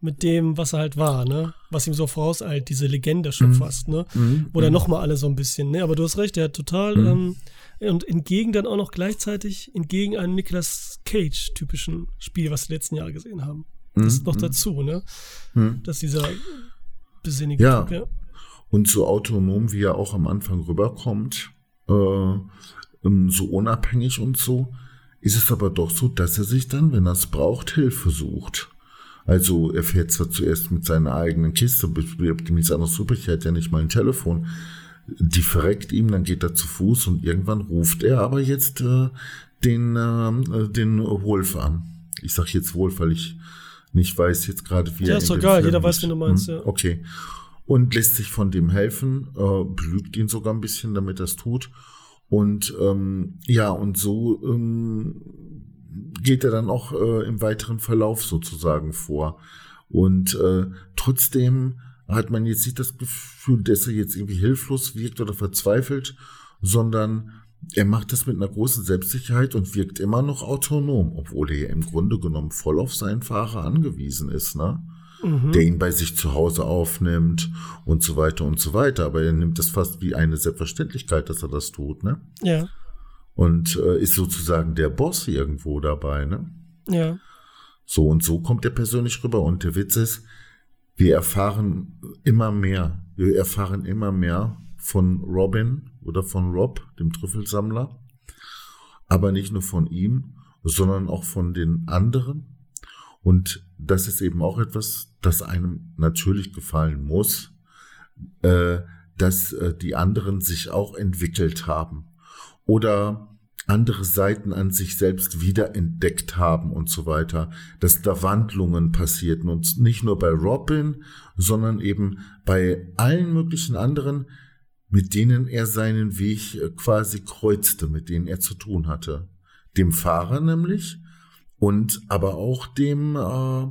mit dem, was er halt war, ne? Was ihm so vorauseilt, diese Legende schon mhm. fast, ne? Mhm. Wo dann mhm. nochmal alle so ein bisschen, ne? Aber du hast recht, er hat total, mhm. ähm, und entgegen dann auch noch gleichzeitig, entgegen einem Nicolas Cage-typischen Spiel, was wir letzten Jahre gesehen haben. Das ist noch mhm. dazu, ne? Mhm. Dass dieser besinnige ja. Typ, ja. Und so autonom, wie er auch am Anfang rüberkommt, äh, ähm, so unabhängig und so, ist es aber doch so, dass er sich dann, wenn er es braucht, Hilfe sucht. Also er fährt zwar zuerst mit seiner eigenen Kiste, gibt nichts anderes übrig, er hat ja nicht mal ein Telefon. Die verreckt ihm, dann geht er zu Fuß und irgendwann ruft er aber jetzt äh, den, äh, den Wolf an. Ich sag jetzt Wolf, weil ich nicht weiß jetzt gerade, wie ja, er ist doch egal, jeder weiß, wie du meinst, hm? ja. Okay. Und lässt sich von dem helfen, äh, belügt ihn sogar ein bisschen, damit er es tut. Und ähm, ja, und so ähm, geht er dann auch äh, im weiteren Verlauf sozusagen vor. Und äh, trotzdem hat man jetzt nicht das Gefühl, dass er jetzt irgendwie hilflos wirkt oder verzweifelt, sondern er macht das mit einer großen Selbstsicherheit und wirkt immer noch autonom, obwohl er ja im Grunde genommen voll auf seinen Fahrer angewiesen ist, ne? Mhm. Der ihn bei sich zu Hause aufnimmt und so weiter und so weiter. Aber er nimmt das fast wie eine Selbstverständlichkeit, dass er das tut, ne? Ja. Und äh, ist sozusagen der Boss irgendwo dabei, ne? Ja. So und so kommt er persönlich rüber. Und der Witz ist, wir erfahren immer mehr. Wir erfahren immer mehr von Robin oder von Rob, dem Trüffelsammler. Aber nicht nur von ihm, sondern auch von den anderen. Und das ist eben auch etwas, das einem natürlich gefallen muss, äh, dass äh, die anderen sich auch entwickelt haben oder andere Seiten an sich selbst wiederentdeckt haben und so weiter, dass da Wandlungen passierten und nicht nur bei Robin, sondern eben bei allen möglichen anderen, mit denen er seinen Weg äh, quasi kreuzte, mit denen er zu tun hatte. Dem Fahrer nämlich und aber auch dem, äh,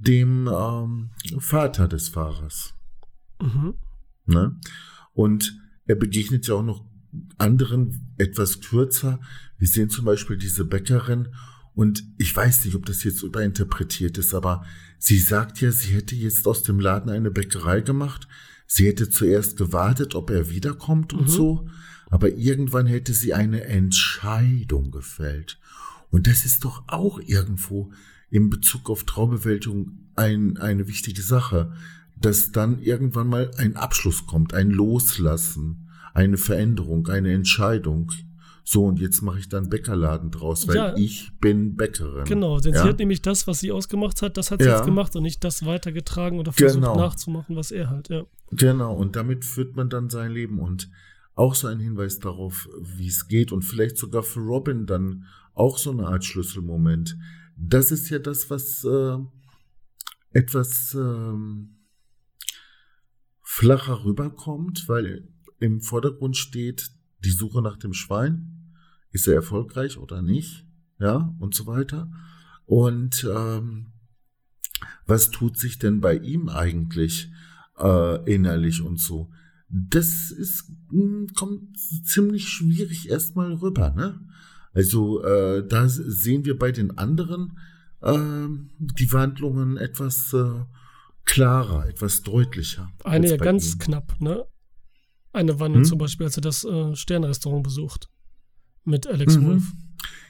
dem äh, Vater des Fahrers. Mhm. Ne? Und er begegnet ja auch noch anderen etwas kürzer. Wir sehen zum Beispiel diese Bäckerin und ich weiß nicht, ob das jetzt überinterpretiert ist, aber sie sagt ja, sie hätte jetzt aus dem Laden eine Bäckerei gemacht Sie hätte zuerst gewartet, ob er wiederkommt und mhm. so, aber irgendwann hätte sie eine Entscheidung gefällt. Und das ist doch auch irgendwo in Bezug auf Traubewältigung ein, eine wichtige Sache, dass dann irgendwann mal ein Abschluss kommt, ein Loslassen, eine Veränderung, eine Entscheidung. So, und jetzt mache ich dann Bäckerladen draus, weil ja. ich bin Bäckerin. Genau, denn ja? sie hat nämlich das, was sie ausgemacht hat, das hat sie ja. jetzt gemacht und nicht das weitergetragen oder versucht genau. nachzumachen, was er hat, ja. Genau, und damit führt man dann sein Leben und auch so ein Hinweis darauf, wie es geht und vielleicht sogar für Robin dann auch so eine Art Schlüsselmoment. Das ist ja das, was äh, etwas äh, flacher rüberkommt, weil im Vordergrund steht die Suche nach dem Schwein. Ist er erfolgreich oder nicht? Ja, und so weiter. Und ähm, was tut sich denn bei ihm eigentlich? äh, innerlich und so. Das ist, hm, kommt ziemlich schwierig erstmal rüber, ne? Also äh, da sehen wir bei den anderen äh, die Wandlungen etwas äh, klarer, etwas deutlicher. Eine ja ganz ihm. knapp, ne? Eine Wandlung hm? zum Beispiel, als er das äh, Sternrestaurant besucht mit Alex mhm. Wolf.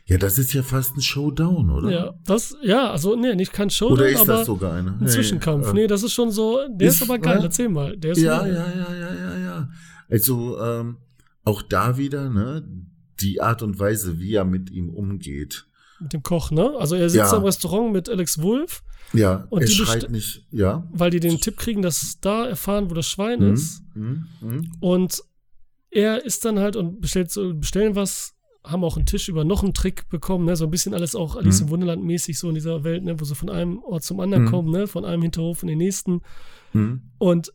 Ja, das ist ja fast ein Showdown, oder? Ja, das, ja, also, nee, nicht kein Showdown. Oder ist das sogar eine? Ein Zwischenkampf. Nee, nee, das ist schon so, der ist, ist aber geil, ja? erzähl mal. Der ist ja, ja, ja, ja, ja, ja. Also, ähm, auch da wieder, ne, die Art und Weise, wie er mit ihm umgeht. Mit dem Koch, ne? Also, er sitzt ja. im Restaurant mit Alex Wolf. Ja, und er schreit nicht, ja. Weil die den Tipp kriegen, dass da erfahren, wo das Schwein mhm. ist. Mhm. Mhm. Und er ist dann halt und bestellt so, bestellen was haben auch einen Tisch über noch einen Trick bekommen, ne? so ein bisschen alles auch Alice mhm. im Wunderland mäßig so in dieser Welt, ne? wo sie von einem Ort zum anderen mhm. kommen, ne? von einem Hinterhof in den nächsten mhm. und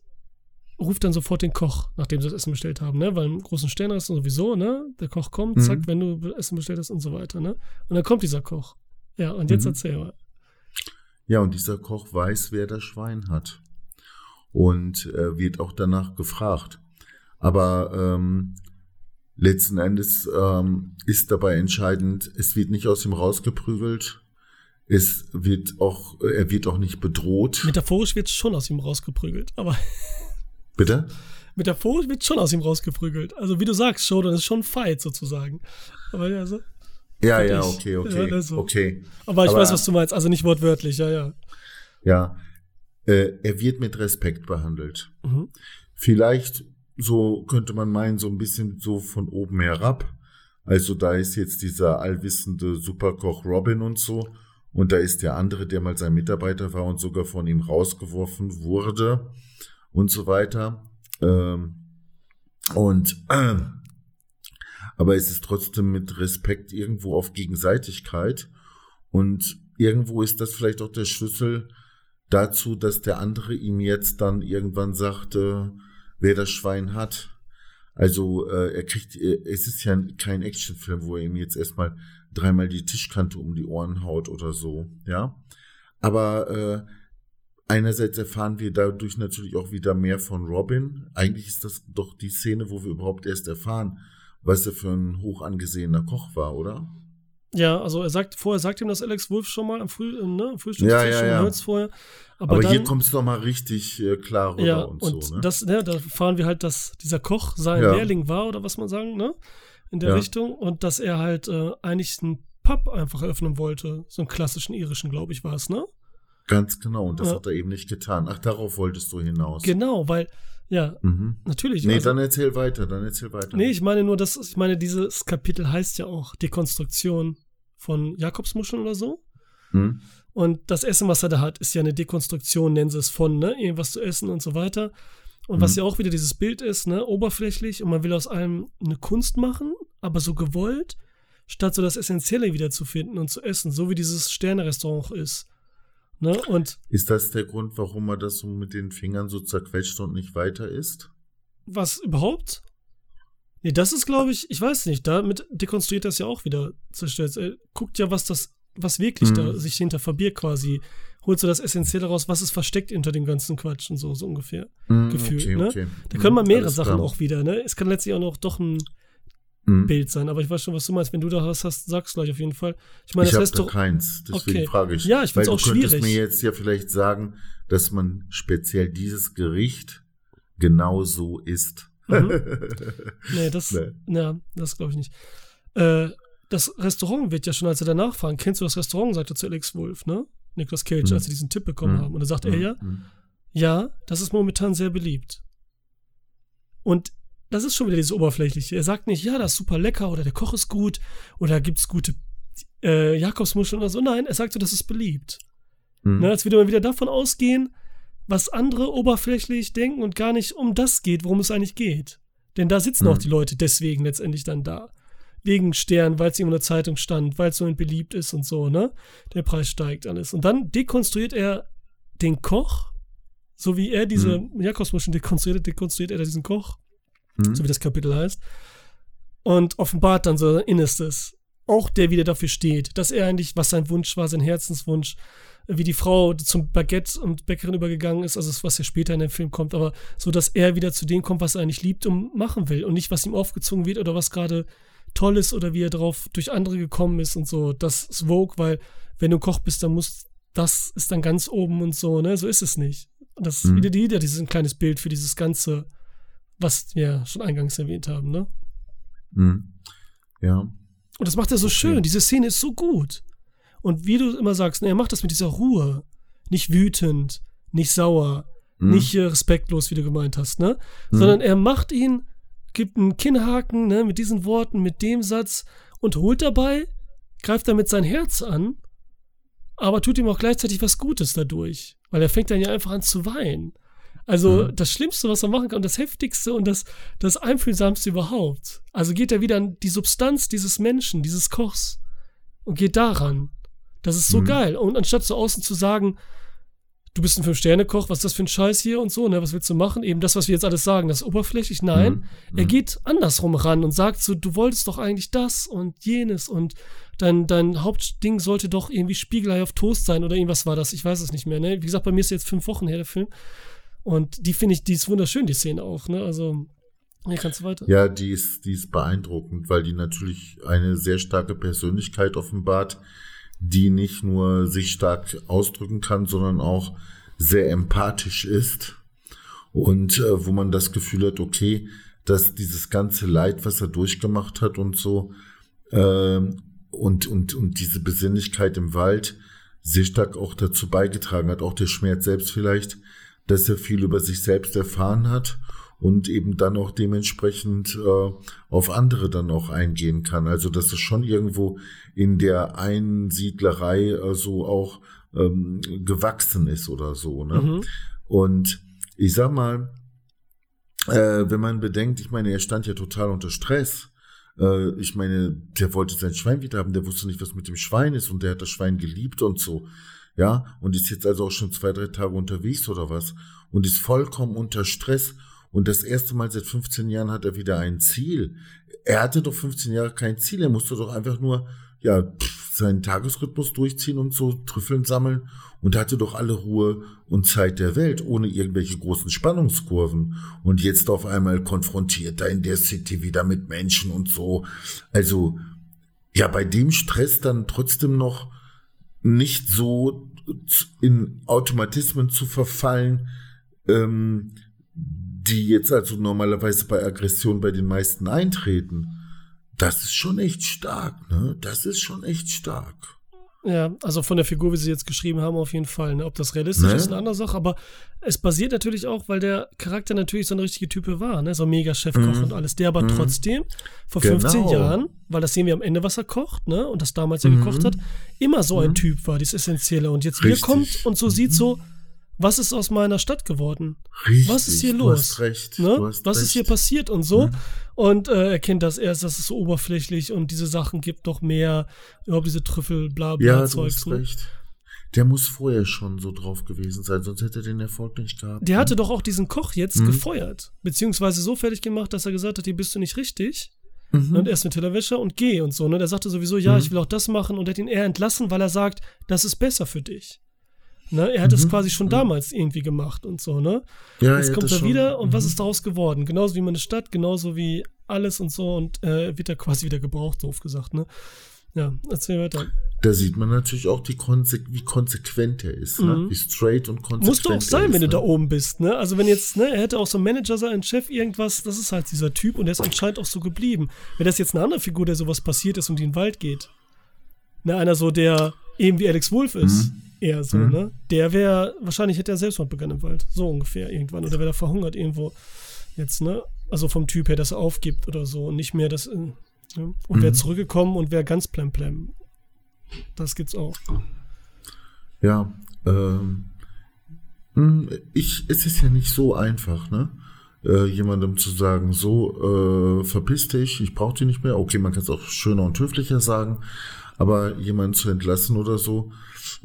ruft dann sofort den Koch, nachdem sie das Essen bestellt haben, ne? weil im großen Stern ist sowieso, ne? der Koch kommt, zack, mhm. wenn du Essen bestellt hast und so weiter, ne? und dann kommt dieser Koch. Ja, und jetzt mhm. erzähl mal. Ja, und dieser Koch weiß, wer das Schwein hat und äh, wird auch danach gefragt. Aber ähm, Letzten Endes ähm, ist dabei entscheidend, es wird nicht aus ihm rausgeprügelt. Es wird auch, er wird auch nicht bedroht. Metaphorisch wird schon aus ihm rausgeprügelt, aber. Bitte? Metaphorisch wird schon aus ihm rausgeprügelt. Also wie du sagst, Showdown ist schon Fight sozusagen. Aber ja, so. Ja, ja, okay, okay. Ja, so. okay. Aber ich aber, weiß, was du meinst. Also nicht wortwörtlich, ja, ja. Ja. Äh, er wird mit Respekt behandelt. Mhm. Vielleicht so könnte man meinen, so ein bisschen so von oben herab. Also da ist jetzt dieser allwissende Superkoch Robin und so. Und da ist der andere, der mal sein Mitarbeiter war und sogar von ihm rausgeworfen wurde und so weiter. Ähm, und äh, aber es ist trotzdem mit Respekt irgendwo auf Gegenseitigkeit. Und irgendwo ist das vielleicht auch der Schlüssel dazu, dass der andere ihm jetzt dann irgendwann sagte, wer das Schwein hat. Also äh, er kriegt, äh, es ist ja kein Actionfilm, wo er ihm jetzt erstmal dreimal die Tischkante um die Ohren haut oder so, ja. Aber äh, einerseits erfahren wir dadurch natürlich auch wieder mehr von Robin. Eigentlich ist das doch die Szene, wo wir überhaupt erst erfahren, was er für ein hoch angesehener Koch war, oder? Ja, also er sagt, vorher sagt ihm das Alex Wolf schon mal am Früh, äh, ne, Frühstückstisch, ja, ja, ja. hört's vorher. Aber, Aber dann, hier kommt es nochmal richtig äh, klar rüber ja, und, und so, ne? Das, ne, da erfahren wir halt, dass dieser Koch sein Ja. Lehrling war oder was man sagen, ne? In der Ja. Richtung. Und dass er halt äh, eigentlich einen Pub einfach eröffnen wollte. So einen klassischen irischen, glaube ich, war es, ne? Ganz genau, und das Ja. hat er eben nicht getan. Ach, darauf wolltest du hinaus. Genau, weil, ja, Mhm. natürlich. Nee, also- dann erzähl weiter, dann erzähl weiter. Nee, ich meine nur, dass, ich meine, dieses Kapitel heißt ja auch Dekonstruktion von Jakobsmuscheln oder so. Hm? Und das Essen, was er da hat, ist ja eine Dekonstruktion, nennen sie es von, ne? Irgendwas zu essen und so weiter. Und was Mhm. ja auch wieder dieses Bild ist, ne? Oberflächlich und man will aus allem eine Kunst machen, aber so gewollt, statt so das Essentielle wiederzufinden und zu essen, so wie dieses Sterne-Restaurant ist. Ne? Und Ist das der Grund, warum er das so mit den Fingern so zerquetscht und nicht weiter isst? was überhaupt? Nee, das ist, glaube ich, ich weiß nicht, damit dekonstruiert das ja auch wieder zerstört. Er guckt ja, was das, was wirklich Mhm. da sich hinter verbirgt quasi. Holt so das Essentielle raus, was ist versteckt hinter dem ganzen Quatsch und so, so ungefähr. Hm, Gefühl, okay, ne? okay. Da können man mehrere alles Sachen klar. auch wieder, ne? Es kann letztlich auch noch doch ein Hm. Bild sein, aber ich weiß schon, was du meinst. Wenn du da was hast, sag's gleich auf jeden Fall. Ich meine, ich das habe da Restaurant. keins, deswegen Okay. frage ich. Ja, ich find's Weil auch du könntest schwierig. mir jetzt ja vielleicht sagen, dass man speziell dieses Gericht genau so isst. Mhm. Nee, das, Nee. ja, das glaube ich nicht. Äh, das Restaurant wird ja schon, als er danach fahren, kennst du das Restaurant, sagte zu Alex Wolf, ne? Niklas Cage, Mhm. als sie diesen Tipp bekommen Mhm. haben. Und da sagt er ja, Hm. ja, das ist momentan sehr beliebt. Und das ist schon wieder dieses Oberflächliche. Er sagt nicht, ja, das ist super lecker oder der Koch ist gut oder gibt es gute äh, Jakobsmuscheln oder so. Nein, er sagt so, das ist beliebt. Hm. Ne, als würde man wieder davon ausgehen, was andere oberflächlich denken und gar nicht um das geht, worum es eigentlich geht. Denn da sitzen Mhm. auch die Leute deswegen letztendlich dann da. Wegen Stern, weil es irgendwo in der Zeitung stand, weil es so beliebt ist und so, ne? Der Preis steigt alles. Und dann dekonstruiert er den Koch, so wie er diese Jakobsmuscheln dekonstruiert, dekonstruiert er diesen Koch, Hm. so wie das Kapitel heißt. Und offenbart dann so sein Innerstes. Auch der wieder dafür steht, dass er eigentlich, was sein Wunsch war, sein Herzenswunsch, wie die Frau zum Baguette und Bäckerin übergegangen ist, also das, was ja später in dem Film kommt, aber so, dass er wieder zu dem kommt, was er eigentlich liebt und machen will und nicht, was ihm aufgezwungen wird oder was gerade toll ist oder wie er drauf durch andere gekommen ist und so. Das ist Vogue, weil wenn du Koch bist, dann muss, das ist dann ganz oben und so, ne? So ist es nicht. Und das ist Mhm. wieder, wieder dieses ein kleines Bild für dieses Ganze, was wir schon eingangs erwähnt haben, ne? Hm. Ja. Und das macht er so Okay. schön. Diese Szene ist so gut. Und wie du immer sagst, ne, er macht das mit dieser Ruhe. Nicht wütend, nicht sauer, Hm. nicht äh, respektlos, wie du gemeint hast, ne? Mhm. Sondern er macht ihn, gibt einen Kinnhaken, ne, mit diesen Worten, mit dem Satz und holt dabei, greift damit sein Herz an, aber tut ihm auch gleichzeitig was Gutes dadurch. Weil er fängt dann ja einfach an zu weinen. Also Mhm. das Schlimmste, was er machen kann, und das Heftigste und das, das Einfühlsamste überhaupt. Also geht er wieder an die Substanz dieses Menschen, dieses Kochs und geht daran. Das ist so Mhm. geil. Und anstatt so außen zu sagen, du bist ein Fünf-Sterne-Koch, was ist das für ein Scheiß hier und so, ne, was willst du machen? Eben das, was wir jetzt alles sagen, das ist oberflächlich. Nein, Mhm. er Mhm. geht andersrum ran und sagt so, du wolltest doch eigentlich das und jenes und dein, dein Hauptding sollte doch irgendwie Spiegelei auf Toast sein oder irgendwas war das, ich weiß es nicht mehr, ne? Wie gesagt, bei mir ist jetzt fünf Wochen her der Film und die finde ich, die ist wunderschön, die Szene auch, ne? Also, hier kannst du weiter. Ja, die ist, die ist beeindruckend, weil die natürlich eine sehr starke Persönlichkeit offenbart, die nicht nur sich stark ausdrücken kann, sondern auch sehr empathisch ist. Und äh, wo man das Gefühl hat, okay, dass dieses ganze Leid, was er durchgemacht hat und so, ähm, und, und, und diese Besinnlichkeit im Wald sehr stark auch dazu beigetragen hat, auch der Schmerz selbst vielleicht, dass er viel über sich selbst erfahren hat und eben dann auch dementsprechend äh, auf andere dann auch eingehen kann. Also dass es schon irgendwo in der Einsiedlerei äh, so auch ähm, gewachsen ist oder so. Ne? Mhm. Und ich sag mal, äh, wenn man bedenkt, ich meine, er stand ja total unter Stress. Äh, ich meine, der wollte sein Schwein wieder haben, der wusste nicht, was mit dem Schwein ist und der hat das Schwein geliebt und so. Ja, und ist jetzt also auch schon zwei, drei Tage unterwegs oder was und ist vollkommen unter Stress und das erste Mal seit 15 Jahren hat er wieder ein Ziel. Er hatte doch 15 Jahre kein Ziel. Er musste doch einfach nur, ja, seinen Tagesrhythmus durchziehen und so Trüffeln sammeln und hatte doch alle Ruhe und Zeit der Welt, ohne irgendwelche großen Spannungskurven. Und jetzt auf einmal konfrontiert er in der City wieder mit Menschen und so. Also, ja, bei dem Stress dann trotzdem noch nicht so in Automatismen zu verfallen, ähm, die jetzt also normalerweise bei Aggression bei den meisten eintreten, das ist schon echt stark, ne? Das ist schon echt stark. Ja, also von der Figur, wie sie jetzt geschrieben haben, auf jeden Fall. Ne? Ob das realistisch ne? ist, eine andere Sache. Aber es basiert natürlich auch, weil der Charakter natürlich so eine richtige Type war, ne? so ein Mega-Chefkoch mhm. und alles. Der aber mhm. trotzdem vor genau. 15 Jahren, weil das sehen wir am Ende, was er kocht, ne? und das damals ja mhm. gekocht hat, immer so ein mhm. Typ war, dieses Essentielle. Und jetzt Richtig. wieder kommt und so sieht so, was ist aus meiner Stadt geworden? Richtig, was ist hier los? Du hast recht. Ne? Was recht. ist hier passiert und so? Ja. Und äh, er kennt das erst, dass es so oberflächlich und diese Sachen gibt doch mehr, überhaupt diese Trüffel, bla bla ja, Zeugs. Du hast ne? recht. Der muss vorher schon so drauf gewesen sein, sonst hätte er den Erfolg nicht gehabt. Der ne? hatte doch auch diesen Koch jetzt mhm. gefeuert, beziehungsweise so fertig gemacht, dass er gesagt hat, hier bist du nicht richtig. Mhm. Und erst mit Tellerwäscher und geh und so. Ne? Der sagte sowieso, ja, mhm. ich will auch das machen und er hat ihn eher entlassen, weil er sagt, das ist besser für dich. Ne? Er hat es mhm. quasi schon mhm. damals irgendwie gemacht und so, ne? Ja, Jetzt kommt er wieder und mhm. was ist daraus geworden? Genauso wie meine Stadt, genauso wie alles und so und äh, wird er quasi wieder gebraucht, doof gesagt, ne? Ja, erzähl weiter. Da sieht man natürlich auch, die Konse wie konsequent er ist, ne? mhm. wie straight und konsequent. Musst du auch sein, ist, wenn ne? du da oben bist, ne? Also wenn jetzt, ne, er hätte auch so ein Manager sein, ein Chef, irgendwas, das ist halt dieser Typ und der ist anscheinend auch so geblieben. Wenn das jetzt eine andere Figur, der sowas passiert ist und die in den Wald geht, ne, einer so, der eben wie Alex Wolf ist, mhm eher so, mhm. ne? Der wäre, wahrscheinlich hätte er Selbstmord begangen im Wald. So ungefähr irgendwann. Oder wäre er verhungert irgendwo jetzt, ne? Also vom Typ her, dass er aufgibt oder so und nicht mehr das. Äh, ne? Und mhm. wäre zurückgekommen und wäre ganz plemplem. Das gibt's auch. Ja, ähm. Hm, ich, es ist ja nicht so einfach, ne? Äh, jemandem zu sagen, so, äh, verpiss dich, ich brauche dich nicht mehr. Okay, man kann es auch schöner und höflicher sagen, aber jemanden zu entlassen oder so,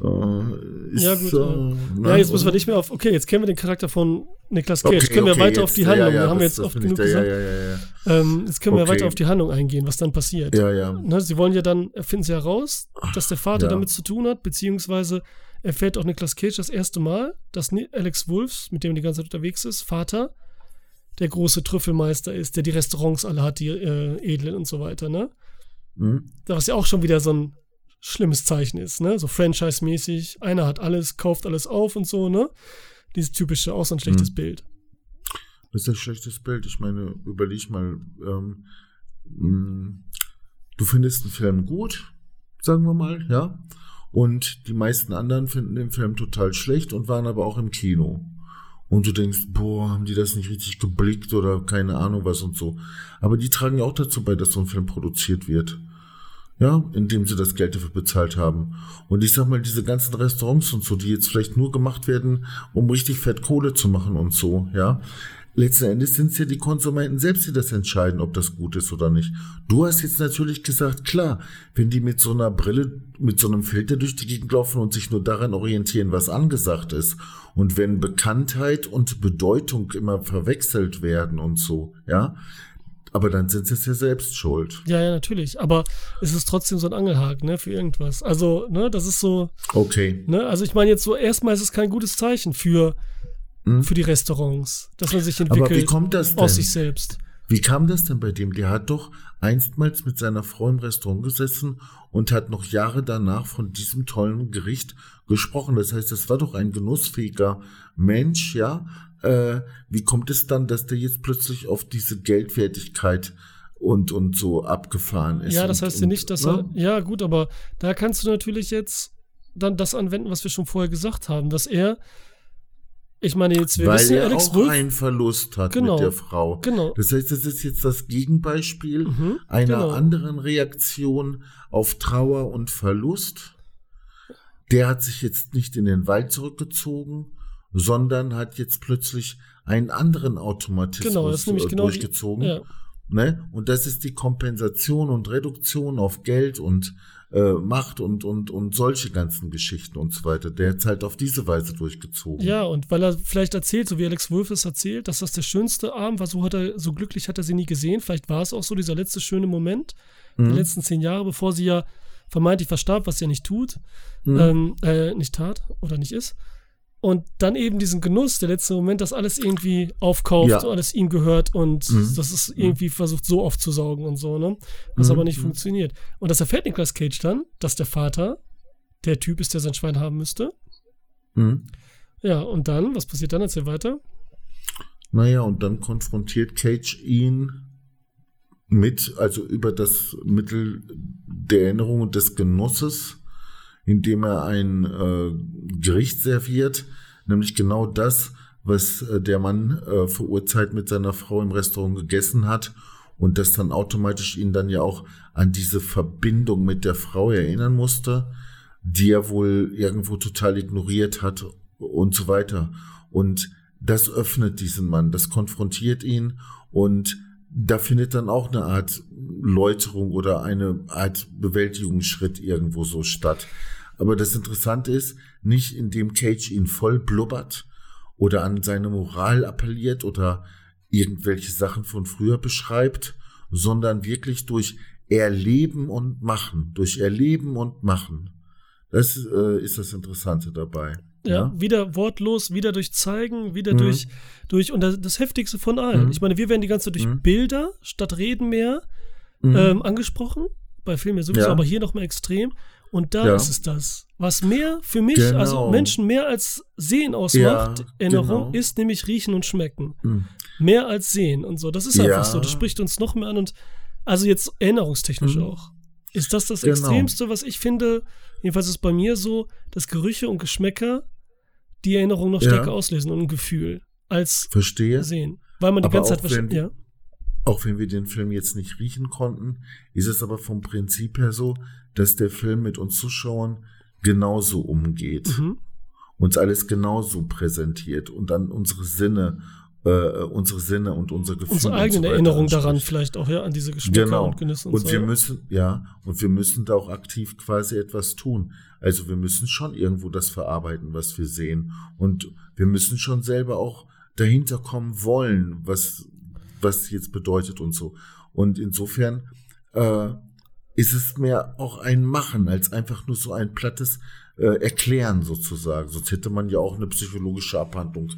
äh, ist, ja, gut. Äh, ja, jetzt müssen wir nicht mehr auf. Okay, jetzt kennen wir den Charakter von Niklas Cage. Okay, können wir okay, weiter jetzt, auf die Handlung. Ja, ja, haben wir jetzt oft genug da, gesagt. Ja, ähm, jetzt können okay. wir weiter auf die Handlung eingehen, was dann passiert. Ja, ja. Ne, sie wollen ja dann, finden sie heraus, dass der Vater damit zu tun hat, beziehungsweise erfährt auch Niklas Cage das erste Mal, dass Alex Wolfs, mit dem er die ganze Zeit unterwegs ist, Vater, der große Trüffelmeister ist, der die Restaurants alle hat, die äh, edlen und so weiter, ne? Mhm. Was ja auch schon wieder so ein schlimmes Zeichen ist, ne? So Franchise-mäßig, einer hat alles, kauft alles auf und so, ne? Dieses typische, auch so ein schlechtes mhm. Bild. Das ist ein schlechtes Bild. Ich meine, überleg mal, ähm, mm, du findest einen Film gut, sagen wir mal, ja? Und die meisten anderen finden den Film total schlecht und waren aber auch im Kino. Und du denkst, boah, haben die das nicht richtig geblickt oder keine Ahnung was und so. Aber die tragen ja auch dazu bei, dass so ein Film produziert wird ja, indem sie das Geld dafür bezahlt haben. Und ich sag mal, diese ganzen Restaurants und so, die jetzt vielleicht nur gemacht werden, um richtig fett Kohle zu machen und so, ja. Letzten Endes sind es ja die Konsumenten selbst, die das entscheiden, ob das gut ist oder nicht. Du hast jetzt natürlich gesagt, klar, wenn die mit so einer Brille, mit so einem Filter durch die Gegend laufen und sich nur daran orientieren, was angesagt ist, und wenn Bekanntheit und Bedeutung immer verwechselt werden und so, ja, aber dann sind sie es ja selbst schuld. Ja, ja, natürlich. Aber es ist trotzdem so ein Angelhaken, ne, für irgendwas. Also, ne, das ist so. Okay. Ne, also ich meine jetzt so, erstmal ist es kein gutes Zeichen für, hm? für die Restaurants, dass man sich entwickelt Aber wie kommt das denn? aus sich selbst. Wie kam das denn bei dem? Der hat doch einstmals mit seiner Frau im Restaurant gesessen und hat noch Jahre danach von diesem tollen Gericht gesprochen. Das heißt, das war doch ein genussfähiger Mensch, ja, äh, wie kommt es dann, dass der jetzt plötzlich auf diese Geldwertigkeit und, und so abgefahren ist? Ja, das heißt ja nicht, dass ne? er, ja gut, aber da kannst du natürlich jetzt dann das anwenden, was wir schon vorher gesagt haben, dass er Ich meine, jetzt wir Weil wissen, er Alex auch Wolf, einen Verlust hat genau, mit der Frau. Genau. Das heißt, das ist jetzt das Gegenbeispiel mhm, einer genau. anderen Reaktion auf Trauer und Verlust. Der hat sich jetzt nicht in den Wald zurückgezogen, sondern hat jetzt plötzlich einen anderen Automatismus genau, ist genau durchgezogen. Die, ja. ne? Und das ist die Kompensation und Reduktion auf Geld und äh, Macht und, und, und solche ganzen Geschichten und so weiter. Der hat halt auf diese Weise durchgezogen. Ja, und weil er vielleicht erzählt, so wie Alex Wolf es erzählt, dass das der schönste Abend war, so hat er, so glücklich hat er sie nie gesehen. Vielleicht war es auch so dieser letzte schöne Moment mhm. der letzten zehn Jahre, bevor sie ja vermeintlich verstarb, was sie ja nicht tut, mhm. ähm, äh, nicht tat oder nicht ist. Und dann eben diesen Genuss, der letzte Moment, dass alles irgendwie aufkauft, ja. alles ihm gehört und mhm. das ist irgendwie versucht so aufzusaugen und so, ne? Was mhm. aber nicht mhm. funktioniert. Und das erfährt Nicolas Cage dann, dass der Vater der Typ ist, der sein Schwein haben müsste. Mhm. Ja, und dann, was passiert dann? Erzähl weiter. Naja, und dann konfrontiert Cage ihn mit, also über das Mittel der Erinnerung und des Genusses indem er ein äh, Gericht serviert, nämlich genau das, was äh, der Mann äh, vor Urzeit mit seiner Frau im Restaurant gegessen hat und das dann automatisch ihn dann ja auch an diese Verbindung mit der Frau erinnern musste, die er wohl irgendwo total ignoriert hat und so weiter. Und das öffnet diesen Mann, das konfrontiert ihn und da findet dann auch eine Art Läuterung oder eine Art Bewältigungsschritt irgendwo so statt. Aber das Interessante ist, nicht indem Cage ihn voll blubbert oder an seine Moral appelliert oder irgendwelche Sachen von früher beschreibt, sondern wirklich durch Erleben und Machen, durch Erleben und Machen. Das äh, ist das Interessante dabei. Ja, ja, wieder wortlos, wieder durch Zeigen, wieder mhm. durch, durch, und das, das Heftigste von allen. Mhm. Ich meine, wir werden die ganze Zeit durch mhm. Bilder statt Reden mehr mhm. ähm, angesprochen. Bei Filmen ja sowieso, aber hier nochmal extrem. Und da ist es das. Was mehr für mich, also genau. also Menschen mehr als Sehen ausmacht, Erinnerung, genau. ist nämlich Riechen und Schmecken. Mhm. Mehr als Sehen und so. Das ist einfach so. Das spricht uns noch mehr an und also jetzt erinnerungstechnisch mhm. auch. Ist das das genau. Extremste, was ich finde? Jedenfalls ist es bei mir so, dass Gerüche und Geschmäcker die Erinnerung noch stärker ja. auslesen und ein Gefühl als Verstehe. sehen. Weil man die aber ganze Zeit wenn, ja. Auch wenn wir den Film jetzt nicht riechen konnten, ist es aber vom Prinzip her so, dass der Film mit uns Zuschauern genauso umgeht. Mhm. Uns alles genauso präsentiert und dann unsere Sinne, äh, unsere Sinne und unsere Gefühle. Unsere eigene so Erinnerung daran vielleicht auch, ja, an diese Geschmäcker genau. und Genüsse und, und so, wir ja. müssen, ja, und wir müssen da auch aktiv quasi etwas tun. Also wir müssen schon irgendwo das verarbeiten, was wir sehen. Und wir müssen schon selber auch dahinter kommen wollen, was, was jetzt bedeutet und so. Und insofern, äh, ist es mehr auch ein Machen als einfach nur so ein plattes äh, Erklären sozusagen. Sonst hätte man ja auch eine psychologische Abhandlung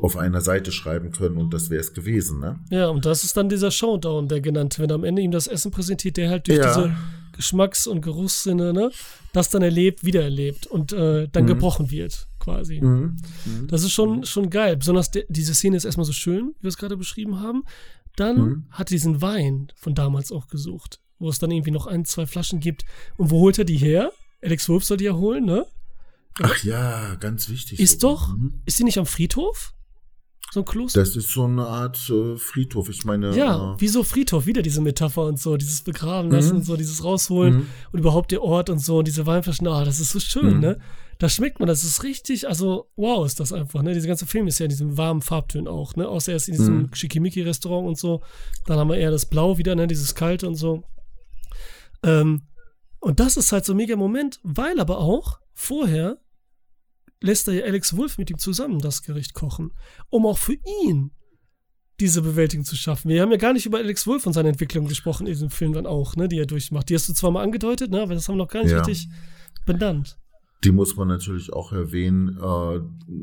auf einer Seite schreiben können und das wäre es gewesen, ne? Ja, und das ist dann dieser Showdown, der genannt wird. Am Ende ihm das Essen präsentiert, der halt durch ja. diese Geschmacks- und Geruchssinne, ne, das dann erlebt, wiedererlebt und äh, dann mhm. gebrochen wird, quasi. Mhm. Mhm. Das ist schon, schon geil. Besonders diese Szene ist erstmal so schön, wie wir es gerade beschrieben haben. Dann mhm. hat diesen Wein von damals auch gesucht wo es dann irgendwie noch ein, zwei Flaschen gibt. Und wo holt er die her? Alex Wolf soll die ja holen, ne? Ach ja, ganz wichtig. Ist doch, mhm. ist die nicht am Friedhof? So ein Kloster? Das ist so eine Art äh, Friedhof. Ich meine. Ja, äh, wie so Friedhof, wieder diese Metapher und so, dieses Begraben lassen mhm. und so, dieses Rausholen mhm. und überhaupt der Ort und so und diese Weinflaschen. Ah, das ist so schön, mhm. ne? Da schmeckt man, das ist richtig, also wow ist das einfach, ne? Dieser ganze Film ist ja in diesem warmen Farbtönen auch, ne? Außer erst in diesem mhm. Schickimicki-Restaurant und so. Dann haben wir eher das Blau wieder, ne? Dieses Kalte und so. Ähm, und das ist halt so ein mega Moment, weil aber auch vorher lässt er ja Alex Wolf mit ihm zusammen das Gericht kochen, um auch für ihn diese Bewältigung zu schaffen. Wir haben ja gar nicht über Alex Wolf und seine Entwicklung gesprochen in diesem Film dann auch, ne, die er durchmacht. Die hast du zwar mal angedeutet, ne, aber das haben wir noch gar nicht ja. richtig benannt. Die muss man natürlich auch erwähnen, äh,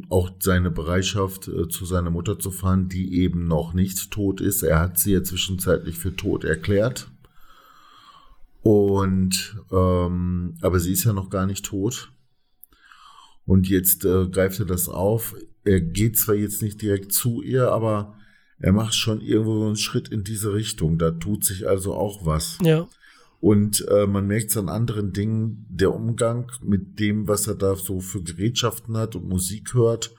auch seine Bereitschaft, äh, zu seiner Mutter zu fahren, die eben noch nicht tot ist. Er hat sie ja zwischenzeitlich für tot erklärt. Und ähm, aber sie ist ja noch gar nicht tot. Und jetzt äh, greift er das auf. Er geht zwar jetzt nicht direkt zu ihr, aber er macht schon irgendwo einen Schritt in diese Richtung. Da tut sich also auch was. Ja. Und äh, man merkt es an anderen Dingen, der Umgang mit dem, was er da so für Gerätschaften hat und Musik hört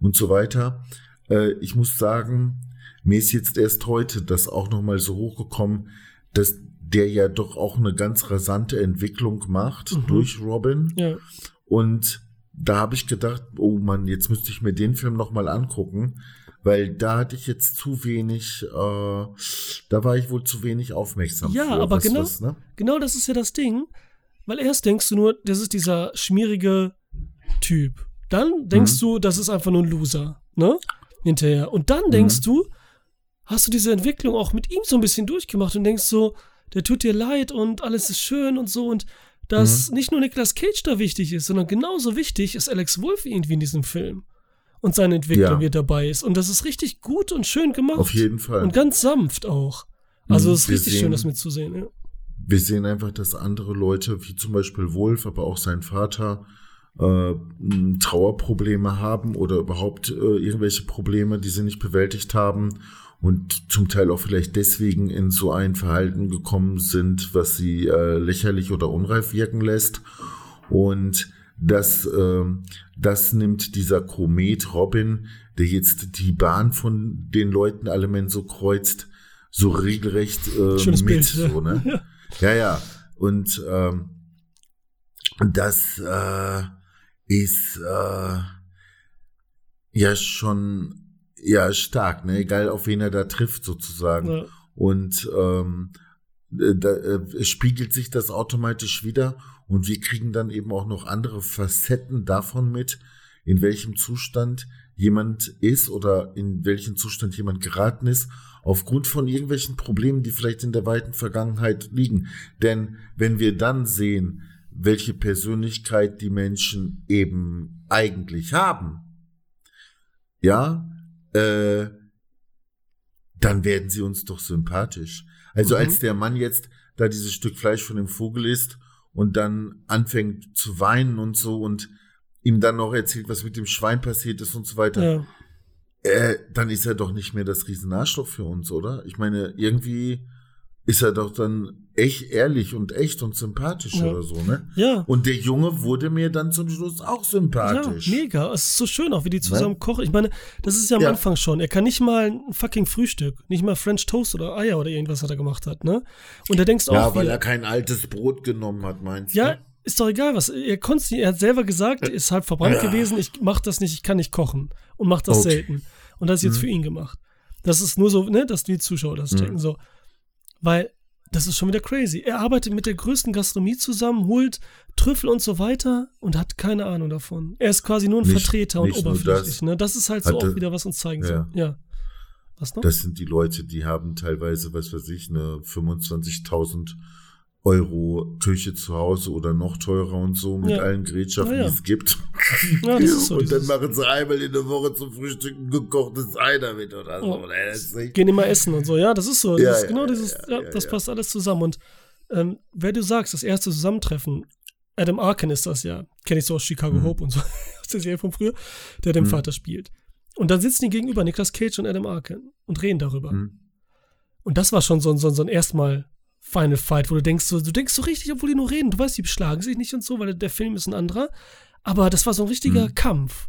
und so weiter. Äh, ich muss sagen, mir ist jetzt erst heute das auch nochmal so hochgekommen, dass der ja doch auch eine ganz rasante Entwicklung macht mhm. durch Robin. Ja. Und da habe ich gedacht, oh Mann, jetzt müsste ich mir den Film nochmal angucken, weil da hatte ich jetzt zu wenig, äh, da war ich wohl zu wenig aufmerksam. Ja, für, aber was, genau, was, ne? genau das ist ja das Ding, weil erst denkst du nur, das ist dieser schmierige Typ. Dann denkst mhm. du, das ist einfach nur ein Loser, ne? Hinterher. Und dann denkst mhm. du, hast du diese Entwicklung auch mit ihm so ein bisschen durchgemacht und denkst so, der tut dir leid und alles ist schön und so und dass mhm. nicht nur Nicolas Cage da wichtig ist, sondern genauso wichtig ist Alex Wolf irgendwie in diesem Film. Und seine Entwicklung, ja. wie er dabei ist. Und das ist richtig gut und schön gemacht. Auf jeden Fall. Und ganz sanft auch. Also mhm. es ist wir richtig sehen, schön, das mitzusehen, ja. Wir sehen einfach, dass andere Leute, wie zum Beispiel Wolf, aber auch sein Vater, äh, Trauerprobleme haben oder überhaupt äh, irgendwelche Probleme, die sie nicht bewältigt haben und zum Teil auch vielleicht deswegen in so ein Verhalten gekommen sind, was sie äh, lächerlich oder unreif wirken lässt. Und das, äh, das nimmt dieser Komet Robin, der jetzt die Bahn von den Leuten alle so kreuzt, so regelrecht äh, Schönes mit. Bild, so, ne? ja. ja, ja. Und ähm, das äh, ist äh, ja schon ja, stark, ne? Egal auf wen er da trifft, sozusagen. Ja. Und ähm, äh, da äh, spiegelt sich das automatisch wieder und wir kriegen dann eben auch noch andere Facetten davon mit, in welchem Zustand jemand ist oder in welchen Zustand jemand geraten ist, aufgrund von irgendwelchen Problemen, die vielleicht in der weiten Vergangenheit liegen. Denn wenn wir dann sehen, welche Persönlichkeit die Menschen eben eigentlich haben, ja, äh, dann werden sie uns doch sympathisch. Also mhm. als der Mann jetzt da dieses Stück Fleisch von dem Vogel isst und dann anfängt zu weinen und so und ihm dann noch erzählt, was mit dem Schwein passiert ist und so weiter, ja. äh, dann ist er doch nicht mehr das Riesenarschloch für uns, oder? Ich meine, irgendwie ist er doch dann echt ehrlich und echt und sympathisch ja. oder so, ne? Ja. Und der Junge wurde mir dann zum Schluss auch sympathisch. Ja, mega. Es ist so schön auch, wie die zusammen ne? kochen. Ich meine, das ist ja am ja. Anfang schon. Er kann nicht mal ein fucking Frühstück, nicht mal French Toast oder Eier oder irgendwas hat er gemacht hat, ne? Und da denkst du ja, auch. Ja, weil er kein altes Brot genommen hat, meinst du? Ja, ist doch egal, was. Er konnte er hat selber gesagt, ist halb verbrannt ja. gewesen, ich mach das nicht, ich kann nicht kochen. Und mach das okay. selten. Und das ist jetzt mhm. für ihn gemacht. Das ist nur so, ne, dass die Zuschauer das mhm. checken. So. Weil das ist schon wieder crazy. Er arbeitet mit der größten Gastronomie zusammen, holt Trüffel und so weiter und hat keine Ahnung davon. Er ist quasi nur ein nicht, Vertreter und oberflächlich. Das, ne? das ist halt so auch wieder, was uns zeigen ja. soll. Ja. Was noch? Das sind die Leute, die haben teilweise, was weiß ich, eine 25.000 Euro Küche zu Hause oder noch teurer und so mit ja. allen Gerätschaften, ja, ja. die es gibt. So und dann machen sie einmal in der Woche zum Frühstück ein gekochtes Ei damit oder so. Oh. Gehen immer essen und so, ja, das ist so. Das ist genau dieses, das passt alles zusammen. Und ähm, wer du sagst, das erste Zusammentreffen, Adam Arkin ist das ja, kenne ich so aus Chicago mhm. Hope und so, aus der Serie von früher, der den mhm. Vater spielt. Und dann sitzen die gegenüber, Niklas Cage und Adam Arkin, und reden darüber. Mhm. Und das war schon so, so, so ein erstmal Final Fight, wo du denkst, so, du denkst so richtig, obwohl die nur reden, du weißt, die beschlagen sich nicht und so, weil der Film ist ein anderer. Aber das war so ein richtiger mhm. Kampf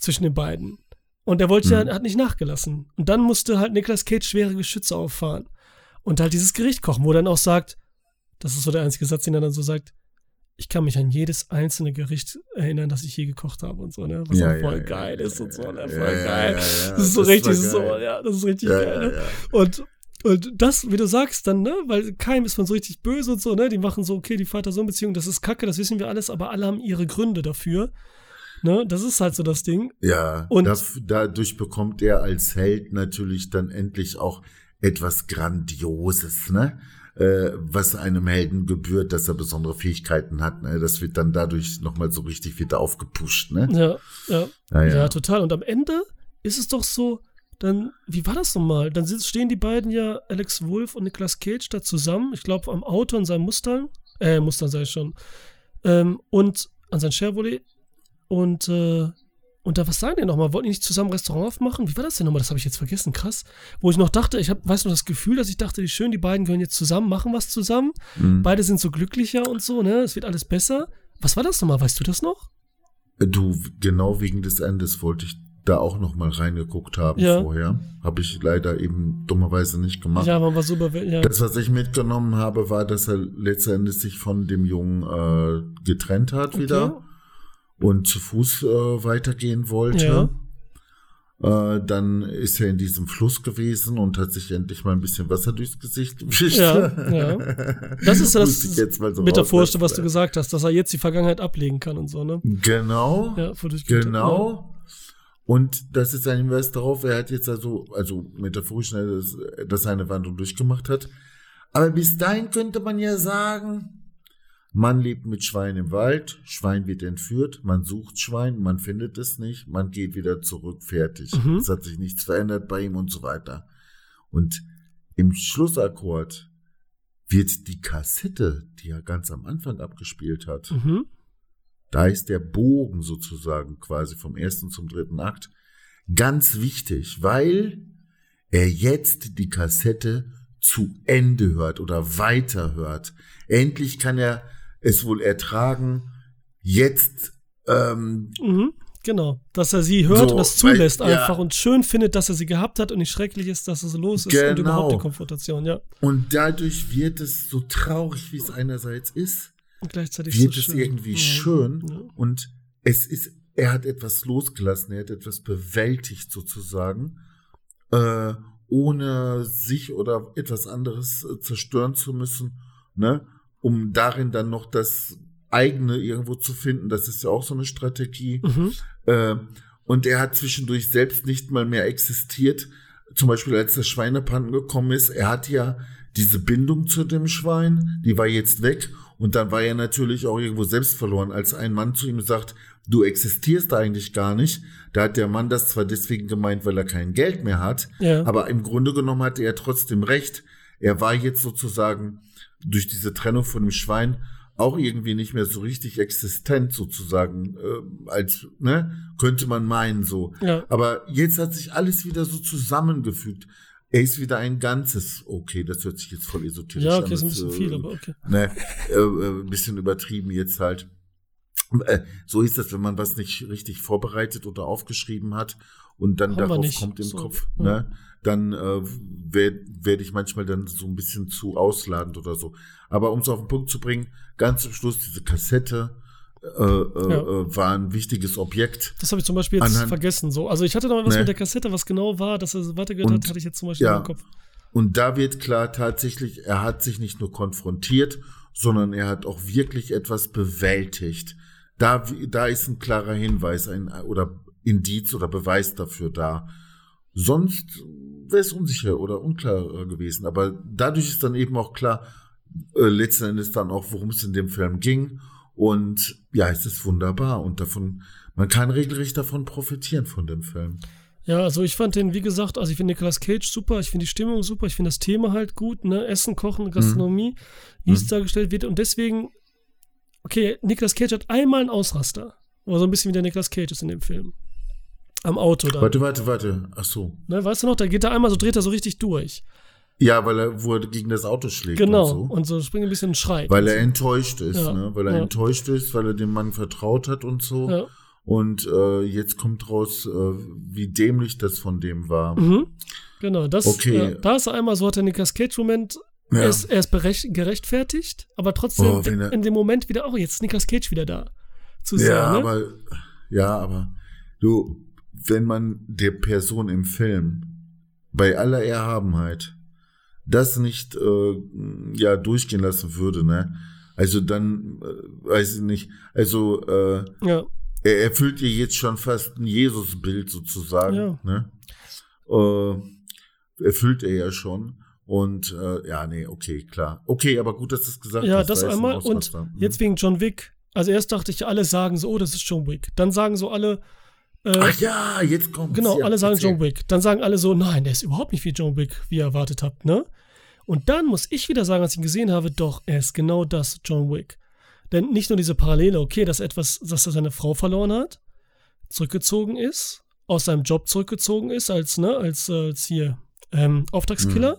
zwischen den beiden. Und er wollte mhm. ja, hat nicht nachgelassen. Und dann musste halt Nicolas Cage schwere Geschütze auffahren. Und halt dieses Gericht kochen, wo er dann auch sagt, das ist so der einzige Satz, den er dann so sagt, ich kann mich an jedes einzelne Gericht erinnern, das ich je gekocht habe und so, ne? Was ja, auch voll ja, geil ja, ist und so, ne? Voll geil. das ist so das richtig so, ja, das ist richtig geil. Ne? Und und das, wie du sagst, dann, ne, weil keinem ist man so richtig böse und so, ne, die machen so, okay, die Vater-Sohn-Beziehung, das ist kacke, das wissen wir alles, aber alle haben ihre Gründe dafür. Ne, das ist halt so das Ding. Ja, und das, dadurch bekommt er als Held natürlich dann endlich auch etwas Grandioses, ne? Äh, was einem Helden gebührt, dass er besondere Fähigkeiten hat. Ne? Das wird dann dadurch nochmal so richtig wieder aufgepusht, ne? Ja, ja. Ja, ja. ja, total. Und am Ende ist es doch so, dann, wie war das nochmal? Dann stehen die beiden ja, Alex Wolf und Nicolas Cage, da zusammen. Ich glaube, am Auto an seinem Mustang. Äh, Mustang sei ich schon. Ähm, und an sein Chevrolet. Und, äh, und da, was sagen die nochmal? Wollten die nicht zusammen ein Restaurant aufmachen? Wie war das denn nochmal? Das habe ich jetzt vergessen, krass. Wo ich noch dachte, ich habe, weißt du, das Gefühl, dass ich dachte, die schön, die beiden gehören jetzt zusammen, machen was zusammen. Mhm. Beide sind so glücklicher und so, ne? Es wird alles besser. Was war das nochmal? Weißt du das noch? Du, genau wegen des Endes wollte ich da auch noch mal reingeguckt haben Ja. vorher. Habe ich leider eben dummerweise nicht gemacht. Ja, man war super. Ja. Das, was ich mitgenommen habe, war, dass er letztendlich sich von dem Jungen äh, getrennt hat wieder und zu Fuß äh, weitergehen wollte. Äh, dann ist er in diesem Fluss gewesen und hat sich endlich mal ein bisschen Wasser durchs Gesicht gewischt. Ja, ja. Das ist das so Metaphorischste, was du gesagt hast, dass er jetzt die Vergangenheit ablegen kann und so, ne? Genau. Ja, Genau. Und das ist ein Hinweis darauf, er hat jetzt also, also metaphorisch, ne, dass, dass er eine Wandlung durchgemacht hat. Aber bis dahin könnte man ja sagen, man lebt mit Schwein im Wald, Schwein wird entführt, man sucht Schwein, man findet es nicht, man geht wieder zurück, fertig. Mhm. Es hat sich nichts verändert bei ihm und so weiter. Und im Schlussakkord wird die Kassette, die er ganz am Anfang abgespielt hat. Mhm. Da ist der Bogen sozusagen quasi vom ersten zum dritten Akt ganz wichtig, weil er jetzt die Kassette zu Ende hört oder weiter hört. Endlich kann er es wohl ertragen, jetzt ähm, Mhm. Genau. Dass er sie hört So, und das zulässt weil- ja. einfach und schön findet, dass er sie gehabt hat und nicht schrecklich ist, dass es los ist und Genau. überhaupt die Konfrontation, ja. und dadurch wird es so traurig, wie es einerseits ist, Und gleichzeitig wird so es schön. irgendwie ja. schön Ja. und es ist, er hat etwas losgelassen, er hat etwas bewältigt sozusagen, äh, ohne sich oder etwas anderes äh, zerstören zu müssen, ne, um darin dann noch das eigene irgendwo zu finden. Das ist ja auch so eine Strategie. Mhm. Äh, und er hat zwischendurch selbst nicht mal mehr existiert. Zum Beispiel, als das Schweinepannen gekommen ist, er hat ja diese Bindung zu dem Schwein, die war jetzt weg. Und dann war er natürlich auch irgendwo selbst verloren, als ein Mann zu ihm sagt, du existierst eigentlich gar nicht. Da hat der Mann das zwar deswegen gemeint, weil er kein Geld mehr hat, Ja. aber im Grunde genommen hatte er trotzdem recht. Er war jetzt sozusagen durch diese Trennung von dem Schwein auch irgendwie nicht mehr so richtig existent sozusagen, äh, als, ne, könnte man meinen so. Ja. Aber jetzt hat sich alles wieder so zusammengefügt. Er ist wieder ein Ganzes. Okay, das hört sich jetzt voll esoterisch Ja, an. okay, ist ein bisschen äh, viel, aber okay. Ne, äh, äh, ein bisschen übertrieben jetzt halt. Äh, So ist das, wenn man was nicht richtig vorbereitet oder aufgeschrieben hat und dann Haben darauf kommt im So, Kopf, ja. ne, dann äh, werde werd ich manchmal dann so ein bisschen zu ausladend oder so. Aber um es auf den Punkt zu bringen, ganz zum Schluss diese Kassette äh, äh, Ja. äh, war ein wichtiges Objekt. Das habe ich zum Beispiel jetzt Anhand- vergessen. So. Also ich hatte noch was Ne. mit der Kassette, was genau war, dass er weitergehört Und- hat, hatte ich jetzt zum Beispiel ja. im Kopf. Und da wird klar tatsächlich, er hat sich nicht nur konfrontiert, sondern er hat auch wirklich etwas bewältigt. Da, da ist ein klarer Hinweis ein, oder Indiz oder Beweis dafür da. Sonst wäre es unsicher oder unklar gewesen. Aber dadurch ist dann eben auch klar, äh, letzten Endes dann auch, worum es in dem Film ging. Und ja, es ist wunderbar. Und davon, man kann regelrecht davon profitieren von dem Film. Ja, also ich fand den, wie gesagt, also ich finde Nicolas Cage super, ich finde die Stimmung super, ich finde das Thema halt gut, ne? Essen, Kochen, Gastronomie, wie es Mhm. dargestellt wird. Und deswegen, okay, Nicolas Cage hat einmal einen Ausraster. Aber so ein bisschen wie der Nicolas Cage ist in dem Film. Am Auto da. Warte, warte, warte. Ach so. Ne, weißt du noch, da geht er einmal so, dreht er so richtig durch. Ja, weil er, wo er gegen das Auto schlägt Genau. und so. Und so springt ein bisschen und schreit. Weil er enttäuscht ist, Ja, ne? Weil er ja. enttäuscht ist, weil er dem Mann vertraut hat und so. so. Ja. Und äh, jetzt kommt raus, äh, wie dämlich das von dem war. Mhm. Genau, das, Okay. ja, da ist er einmal so, hat der Nicolas Cage-Moment, Ja. er ist, er ist gerechtfertigt, aber trotzdem Oh, er- in dem Moment wieder, oh, jetzt ist Nicolas Cage wieder da. Zu sehen, Ja, ne? aber ja, aber du, wenn man der Person im Film bei aller Erhabenheit das nicht äh, ja durchgehen lassen würde, ne? Also dann äh, weiß ich nicht. Also äh, ja. er erfüllt ihr jetzt schon fast ein Jesusbild sozusagen. Ja. Ne? Äh, erfüllt er ja schon. Und äh, ja, nee, okay, klar. Okay, aber gut, dass du es gesagt Ja, hast. das da ist ein einmal. Und. Mhm. jetzt wegen John Wick. Also erst dachte ich, alle sagen so, oh, das ist John Wick. Dann sagen so alle, äh, Ach ja, jetzt kommt genau, ja, alle sagen. John Wick. Dann sagen alle so, nein, der ist überhaupt nicht wie John Wick, wie ihr erwartet habt, ne? Und dann muss ich wieder sagen, als ich ihn gesehen habe, doch, er ist genau das, John Wick. Denn nicht nur diese Parallele, okay, dass er etwas, dass er seine Frau verloren hat, zurückgezogen ist, aus seinem Job zurückgezogen ist, als, ne, als, äh, als hier ähm, Auftragskiller.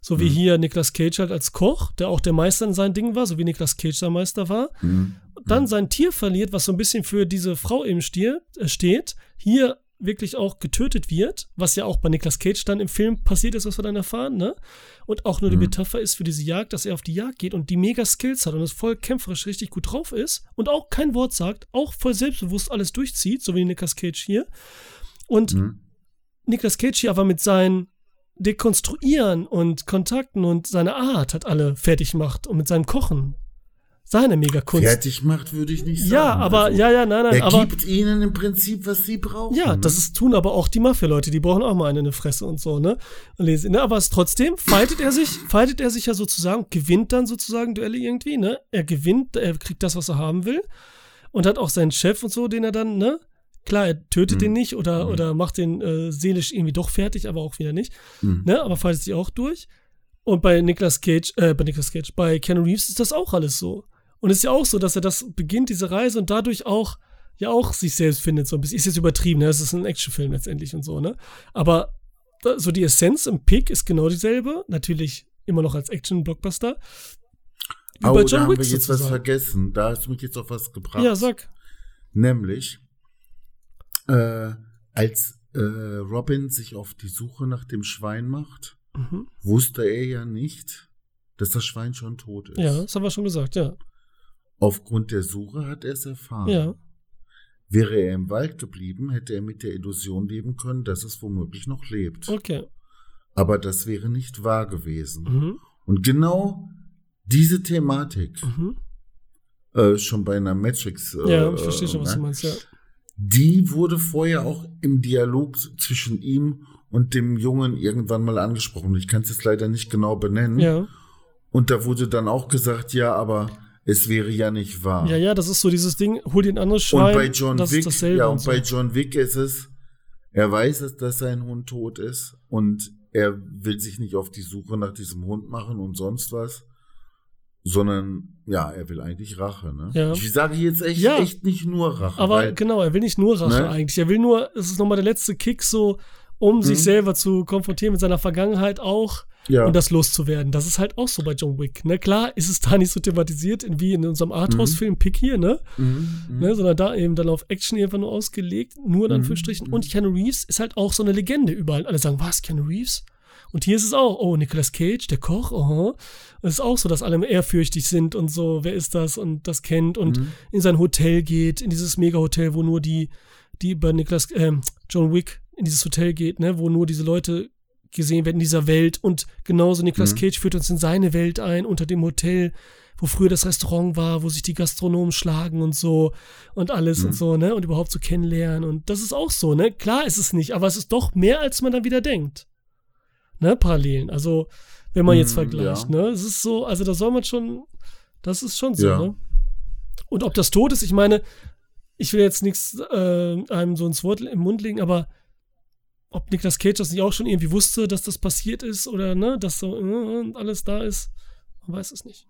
So wie Mhm. hier Nicolas Cage halt als Koch, der auch der Meister in seinen Dingen war, so wie Nicolas Cage sein Meister war. Mhm. Dann sein Tier verliert, was so ein bisschen für diese Frau im Stier äh, steht. Hier wirklich auch getötet wird, was ja auch bei Nicolas Cage dann im Film passiert ist, was wir dann erfahren, ne? Und auch nur die Mhm. Metapher ist für diese Jagd, dass er auf die Jagd geht und die mega Skills hat und es voll kämpferisch richtig gut drauf ist und auch kein Wort sagt, auch voll selbstbewusst alles durchzieht, so wie Nicolas Cage hier. Und Mhm. Nicolas Cage hier aber mit seinen Dekonstruieren und Kontakten und seiner Art hat alle fertig macht und mit seinem Kochen. Seine Mega-Kunst. Fertig macht, würde ich nicht sagen. Ja, aber, Also, ja, ja, nein, nein, Er aber. gibt ihnen im Prinzip, was sie brauchen. Ja, ne? das ist, tun aber auch die Mafia-Leute, die brauchen auch mal eine in die Fresse und so, ne? Und lesen, ne? Aber es trotzdem fightet er sich, fightet er sich ja sozusagen, gewinnt dann sozusagen Duelle irgendwie, ne? Er gewinnt, er kriegt das, was er haben will. Und hat auch seinen Chef und so, den er dann, ne? Klar, er tötet Mhm. den nicht oder, Mhm. oder macht den äh, seelisch irgendwie doch fertig, aber auch wieder nicht. Mhm. Ne? Aber fightet sich auch durch. Und bei Nicolas Cage, äh, bei Nicolas Cage, bei Keanu Reeves ist das auch alles so. Und es ist ja auch so, dass er das beginnt, diese Reise, und dadurch auch, ja auch sich selbst findet, so ein bisschen. Ist jetzt übertrieben, ne? Es ist ein Actionfilm letztendlich und so, ne? Aber da, so die Essenz im Pick ist genau dieselbe. Natürlich immer noch als Action-Blockbuster. Oh, bei da John haben Wick wir jetzt was vergessen. Da hast du mich jetzt auf was gebracht. Ja, sag. Nämlich, äh, als äh, Robin sich auf die Suche nach dem Schwein macht, Mhm. wusste er ja nicht, dass das Schwein schon tot ist. Ja, das haben wir schon gesagt, ja. Aufgrund der Suche hat er es erfahren. Ja. Wäre er im Wald geblieben, hätte er mit der Illusion leben können, dass es womöglich noch lebt. Okay. Aber das wäre nicht wahr gewesen. Mhm. Und genau diese Thematik, Mhm. äh, schon bei einer Matrix, äh, Ja, ich verstehe schon, was ne? du meinst, ja. die wurde vorher auch im Dialog zwischen ihm und dem Jungen irgendwann mal angesprochen. Ich kann es jetzt leider nicht genau benennen. Ja. Und da wurde dann auch gesagt, ja, aber es wäre ja nicht wahr. Ja, ja, das ist so dieses Ding, hol dir ein anderes Schwein. und bei John Wick, ja, und und so. bei John Wick ist es, er weiß es, dass sein Hund tot ist und er will sich nicht auf die Suche nach diesem Hund machen und sonst was, sondern ja, er will eigentlich Rache. Ne? Ja. Ich sage jetzt echt, Ja. echt nicht nur Rache. Aber weil, genau, er will nicht nur Rache Ne? eigentlich. Er will nur, es ist nochmal der letzte Kick so, um sich Mhm. selber zu konfrontieren mit seiner Vergangenheit auch ja. und das loszuwerden. Das ist halt auch so bei John Wick. Ne? Klar ist es da nicht so thematisiert wie in unserem Arthouse-Film Pick hier, ne? Mhm, mhm. ne? Sondern da eben dann auf Action einfach nur ausgelegt, nur in Mhm, Anführungsstrichen. mhm. Und Keanu Reeves ist halt auch so eine Legende überall. Alle sagen, was, Keanu Reeves? Und hier ist es auch, oh, Nicolas Cage, der Koch, aha. Und es ist auch so, dass alle ehrfürchtig sind und so, wer ist das und das kennt und Mhm. in sein Hotel geht, in dieses Mega-Hotel, wo nur die, die bei Nicolas, ähm, John Wick in dieses Hotel geht, ne, wo nur diese Leute gesehen werden in dieser Welt und genauso Nicolas Mhm. Cage führt uns in seine Welt ein, unter dem Hotel, wo früher das Restaurant war, wo sich die Gastronomen schlagen und so und alles Mhm. und so, ne, und überhaupt so kennenlernen und das ist auch so, ne, klar ist es nicht, aber es ist doch mehr, als man dann wieder denkt, ne, Parallelen, also, wenn man jetzt Mhm, vergleicht, ja. ne, es ist so, also da soll man schon, das ist schon so, Ja. ne. Und ob das tot ist, ich meine, ich will jetzt nichts äh, einem so ins Wort im Mund legen, aber ob Nicolas Cage das nicht auch schon irgendwie wusste, dass das passiert ist oder ne, dass so äh, alles da ist, man weiß es nicht.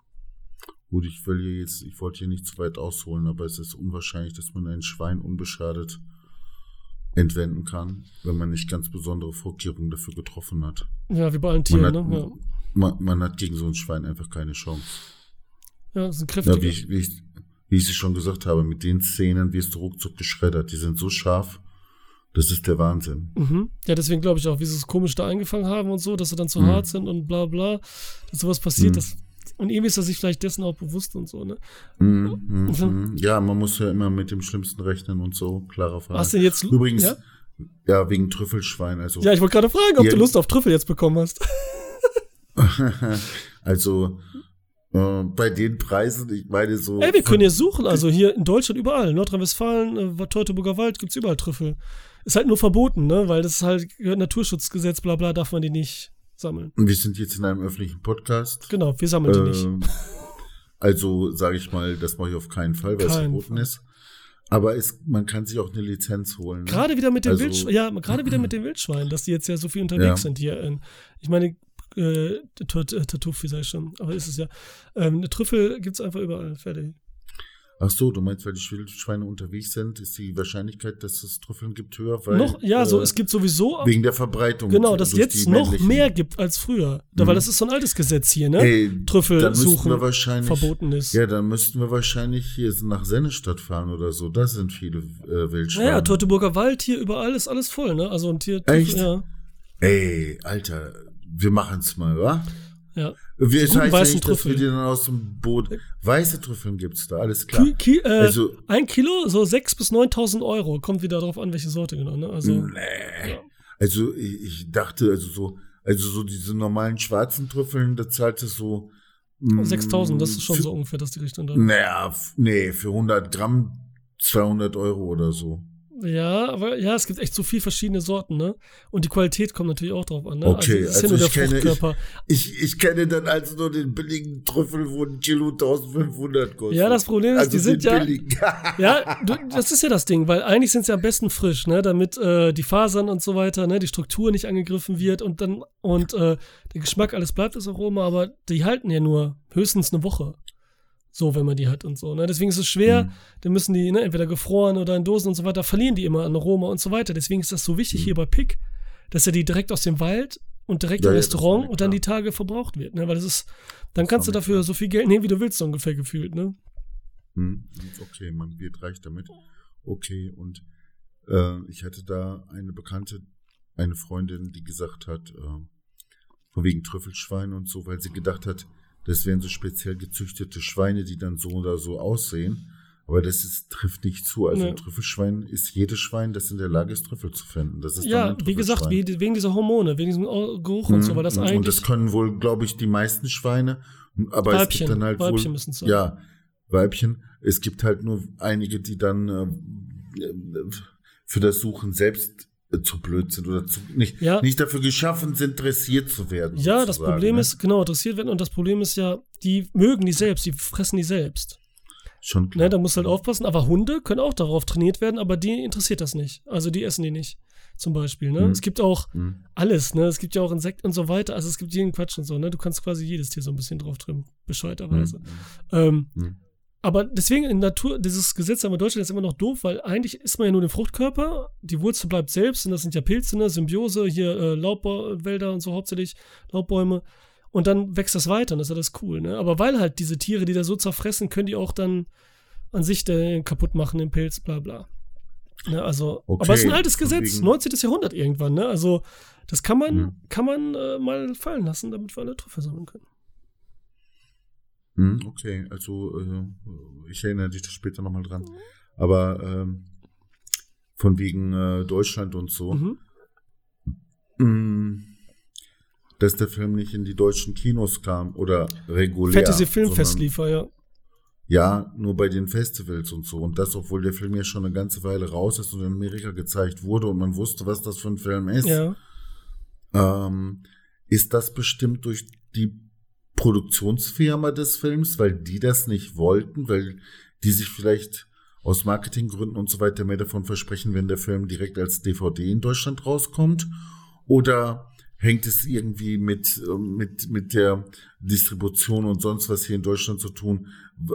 Gut, ich will hier jetzt, ich wollte hier nicht zu weit ausholen, aber es ist unwahrscheinlich, dass man ein Schwein unbeschadet entwenden kann, wenn man nicht ganz besondere Vorkehrungen dafür getroffen hat. Ja, wie bei allen Man Tieren, hat, ne? Ja. man, man hat gegen so ein Schwein einfach keine Chance. ja, das sind Ja, kräftige. wie, ich, wie, ich, wie ich es schon gesagt habe, mit den Szenen wirst du ruckzuck geschreddert. Die sind so scharf, das ist der Wahnsinn. Mhm. Ja, deswegen glaube ich auch, wie sie es komisch da eingefangen haben und so, dass sie dann zu Mhm. hart sind und bla bla, dass sowas passiert. Mhm. Das, und irgendwie ist er sich vielleicht dessen auch bewusst und so, ne? Mhm. mhm. Ja, man muss ja immer mit dem Schlimmsten rechnen und so, klarer Fall. Hast du denn jetzt Übrigens, Ja, ja? wegen Trüffelschwein, also ja ich wollte gerade fragen, ob du Lust auf Trüffel jetzt bekommen hast. also äh, bei den Preisen, ich meine so. Ey, wir können ja suchen, also hier in Deutschland überall. Nordrhein-Westfalen, äh, Teutoburger Wald gibt's überall Trüffel. Ist halt nur verboten, ne? Weil das ist halt Naturschutzgesetz, bla bla, darf man die nicht sammeln. wir sind jetzt in einem öffentlichen Podcast. Genau, wir sammeln die nicht. Ähm, Also sage ich mal, das mache ich auf keinen Fall, weil es Keinen verboten Fall. ist. Aber es, man kann sich auch eine Lizenz holen. Ne? Gerade wieder mit den Also- Wildschweinen, ja, gerade wieder mit den Wildschweinen, dass die jetzt ja so viel unterwegs Ja. sind hier. In, ich meine, äh, Tartuffe sag ich schon, aber ist es ja. Ähm, eine Trüffel gibt's einfach überall, fertig. Ach so, du meinst, weil die Wildschweine unterwegs sind, ist die Wahrscheinlichkeit, dass es Trüffeln gibt, höher? Weil, noch, ja, äh, so, es gibt sowieso. Wegen der Verbreitung. Genau, dass jetzt noch mehr gibt als früher. Da, mhm. Weil das ist so ein altes Gesetz hier, ne? Ey, Trüffel suchen verboten ist. Ja, dann müssten wir wahrscheinlich hier nach Sennestadt fahren oder so. Da sind viele äh, Wildschweine. Naja, Teutoburger Wald hier überall ist alles voll, ne? Also und hier. Echt? Ja. Ey, Alter, wir machen's mal, wa? Ja. Wir, es heißt weißen nicht, dass Trüffel. wir die dann aus dem Boot. Weiße Trüffeln gibt's da, alles klar. Ki Ki äh, Also- ein Kilo, so 6.000 bis 9.000 Euro. Kommt wieder darauf an, welche Sorte genau, ne? Also, Nee. Also ich, ich dachte, also so, also so diese normalen schwarzen Trüffeln, da zahlt es so. mm, 6.000, das ist schon für, so ungefähr, dass die Richtung da. Naja, nee, für 100 Gramm 200 Euro oder so. Ja, aber ja, es gibt echt so viel verschiedene Sorten, ne? Und die Qualität kommt natürlich auch drauf an, ne? Okay, also ja nur ich kenne- Fruchtkörper. Ich, ich kenne dann also nur den billigen Trüffel, wo ein Kilo 1500 kostet. Ja, das Problem ist, also die sind ja- billigen. Ja, du, das ist ja das Ding, weil eigentlich sind sie am besten frisch, ne, damit äh, die Fasern und so weiter, ne, die Struktur nicht angegriffen wird und dann und äh, der Geschmack alles bleibt das Aroma, aber die halten ja nur höchstens eine Woche. So, wenn man die hat und so, ne? Deswegen ist es schwer, Mhm. dann müssen die, ne, entweder gefroren oder in Dosen und so weiter, verlieren die immer an Aroma und so weiter. Deswegen ist das so wichtig Mhm. hier bei Pick, dass er die direkt aus dem Wald und direkt Ja, im ja, Restaurant und dann die Tage verbraucht wird, ne? Weil das ist, dann Das kannst du dafür klar. so viel Geld nehmen, wie du willst, so ungefähr gefühlt, ne? Hm, Okay, man wird reich damit. Okay, und äh, ich hatte da eine Bekannte, eine Freundin, die gesagt hat, äh, von wegen Trüffelschwein und so, weil sie gedacht hat, das wären so speziell gezüchtete Schweine, die dann so oder so aussehen. Aber das ist, trifft nicht zu. Also Nee. ein Trüffelschwein ist jedes Schwein, das in der Lage ist, Trüffel zu finden. Das ist Ja, wie gesagt, wegen dieser Hormone, wegen diesem Geruch und so, weil das Mhm, eigentlich. Und das können wohl, glaube ich, die meisten Schweine. Aber es Weibchen, gibt dann halt Weibchen müssen es sein. Ja, Weibchen. Es gibt halt nur einige, die dann äh, für das Suchen selbst zu blöd sind oder zu, nicht, Ja. nicht dafür geschaffen sind, dressiert zu werden. ja, das Problem ne? ist, genau, interessiert werden und das Problem ist ja, die mögen die selbst, die fressen die selbst. Schon klar. Ne, da musst du halt aufpassen, aber Hunde können auch darauf trainiert werden, aber die interessiert das nicht. Also die essen die nicht, zum Beispiel. Ne? Mhm. Es gibt auch Hm. alles, ne? Es gibt ja auch Insekten und so weiter, also es gibt jeden Quatsch und so, ne? Du kannst quasi jedes Tier so ein bisschen drauf trimmen, bescheuerterweise. Hm. Ähm, Hm. Aber deswegen in Natur, dieses Gesetz haben wir in Deutschland ist immer noch doof, weil eigentlich isst man ja nur den Fruchtkörper, die Wurzel bleibt selbst und das sind ja Pilze, ne, Symbiose, hier äh, Laubwälder und so hauptsächlich, Laubbäume. Und dann wächst das weiter und das ist alles cool, ne? Aber weil halt diese Tiere, die da so zerfressen, können die auch dann an sich den kaputt machen, den Pilz, bla bla. Ne, also, Okay, aber es ist ein altes Gesetz, wegen- 19. Jahrhundert irgendwann, ne? Also, das kann man, Mhm. kann man äh, mal fallen lassen, damit wir alle Trüffel sammeln können. Hm, Okay, also äh, ich erinnere dich da später nochmal dran. Aber ähm, von wegen äh, Deutschland und so. Mhm. Mm, dass der Film nicht in die deutschen Kinos kam oder regulär. Fantasy Filmfest sondern- liefer, ja. Ja, nur bei den Festivals und so. Und das, obwohl der Film ja schon eine ganze Weile raus ist und in Amerika gezeigt wurde und man wusste, was das für ein Film ist. Ja. Ähm, ist das bestimmt durch die Produktionsfirma des Films, weil die das nicht wollten, weil die sich vielleicht aus Marketinggründen und so weiter mehr davon versprechen, wenn der Film direkt als DVD in Deutschland rauskommt? Oder hängt es irgendwie mit, äh, mit, mit der Distribution und sonst was hier in Deutschland zu tun,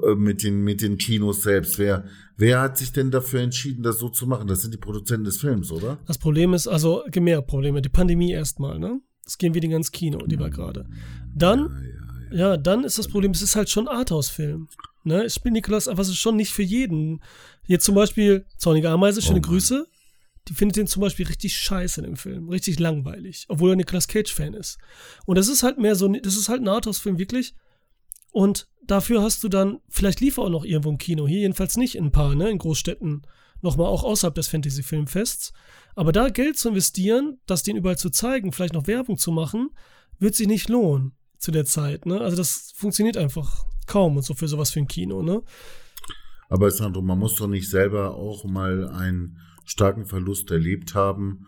äh, mit den, mit den Kinos selbst? Wer, wer hat sich denn dafür entschieden, das so zu machen? Das sind die Produzenten des Films, oder? Das Problem ist, also mehrere Probleme. Die Pandemie erstmal, ne? Es gehen wieder ins Kino, die war gerade. Dann, ja, dann ist das Problem, es ist halt schon ein Arthouse-Film. Ne? Es spielt Nikolas, aber es ist schon nicht für jeden. Jetzt zum Beispiel Zornige Ameise, schöne Oh. Grüße. Die findet den zum Beispiel richtig scheiße in dem Film. Richtig langweilig. Obwohl er Nicolas Cage-Fan ist. Und das ist halt mehr so, das ist halt ein Arthouse-Film, wirklich. Und dafür hast du dann, vielleicht lief er auch noch irgendwo im Kino, hier jedenfalls nicht in ein paar, ne, in Großstädten, nochmal auch außerhalb des Fantasy-Filmfests. Aber da Geld zu investieren, das den überall zu zeigen, vielleicht noch Werbung zu machen, wird sich nicht lohnen zu der Zeit, ne? Also das funktioniert einfach kaum und so für sowas für ein Kino, ne? Aber Sandro, man muss doch nicht selber auch mal einen starken Verlust erlebt haben,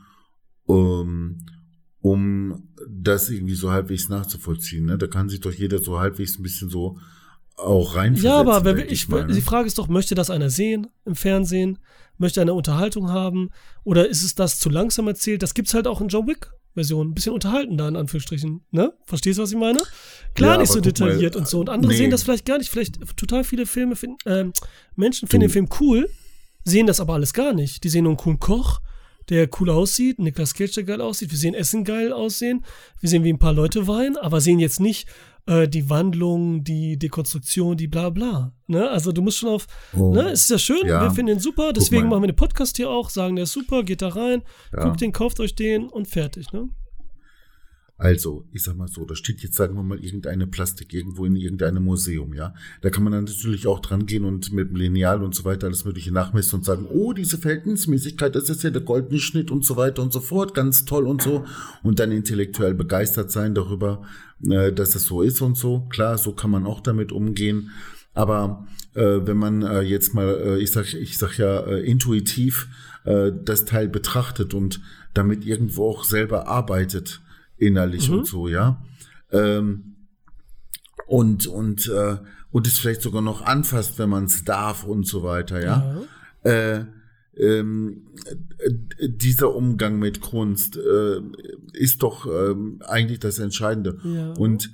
um, um das irgendwie so halbwegs nachzuvollziehen. Ne? Da kann sich doch jeder so halbwegs ein bisschen so auch reinversetzen. Ja, aber wer, ich, mal, ne? die Frage ist doch, möchte das einer sehen im Fernsehen? Möchte einer Unterhaltung haben? Oder ist es das zu langsam erzählt? Das gibt's halt auch in John Wick. Version. Ein bisschen unterhaltender, in Anführungsstrichen. Ne? Verstehst du, was ich meine? Klar, ja, nicht so detailliert mal, und so. Und andere nee. sehen das vielleicht gar nicht. Vielleicht total viele Filme finden, äh, Menschen finden du. den Film cool, sehen das aber alles gar nicht. Die sehen nur einen coolen Koch, der cool aussieht, Niklas Cage, der geil aussieht. Wir sehen Essen geil aussehen. Wir sehen, wie ein paar Leute weinen, aber sehen jetzt nicht äh, die Wandlung, die Dekonstruktion, die bla bla. Ne? Also du musst schon auf, oh. ne, es ist ja schön, ja. wir finden ihn super, deswegen machen wir den Podcast hier auch, sagen, der ist super, geht da rein, ja. guckt den, kauft euch den und fertig, ne? Also, ich sag mal so, da steht jetzt, sagen wir mal, irgendeine Plastik irgendwo in irgendeinem Museum, ja. Da kann man dann natürlich auch dran gehen und mit dem Lineal und so weiter alles Mögliche nachmessen und sagen, oh, diese Verhältnismäßigkeit, das ist ja der goldene Schnitt und so weiter und so fort, ganz toll und so. Und dann intellektuell begeistert sein darüber, äh, dass es so ist und so. Klar, so kann man auch damit umgehen. Aber äh, wenn man äh, jetzt mal, äh, ich sag, ich sag ja, äh, intuitiv äh, das Teil betrachtet und damit irgendwo auch selber arbeitet, innerlich mhm. und so, ja. Ähm, und und äh, und es vielleicht sogar noch anfasst, wenn man es darf und so weiter, ja. ja. Äh, ähm, dieser Umgang mit Kunst äh, ist doch ähm, eigentlich das Entscheidende. Ja. Und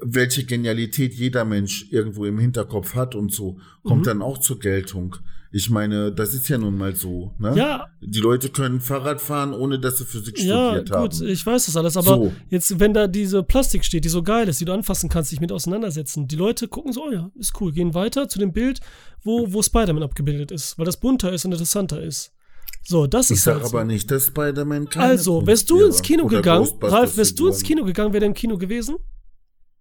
welche Genialität jeder Mensch irgendwo im Hinterkopf hat und so, kommt mhm. dann auch zur Geltung. Ich meine, das ist ja nun mal so. Ne? Ja. Die Leute können Fahrrad fahren, ohne dass sie Physik ja, studiert haben. Ja, gut, ich weiß das alles. Aber so. jetzt, wenn da diese Plastik steht, die so geil ist, die du anfassen kannst, dich mit auseinandersetzen, die Leute gucken so, oh ja, ist cool, gehen weiter zu dem Bild, wo, wo Spider-Man abgebildet ist, weil das bunter ist und interessanter ist. So, das ich ist sag halt aber so. nicht, dass Spider-Man Also, wärst du ins Kino gegangen, Ralf, wärst du ins Kino gegangen, wäre der im Kino gewesen?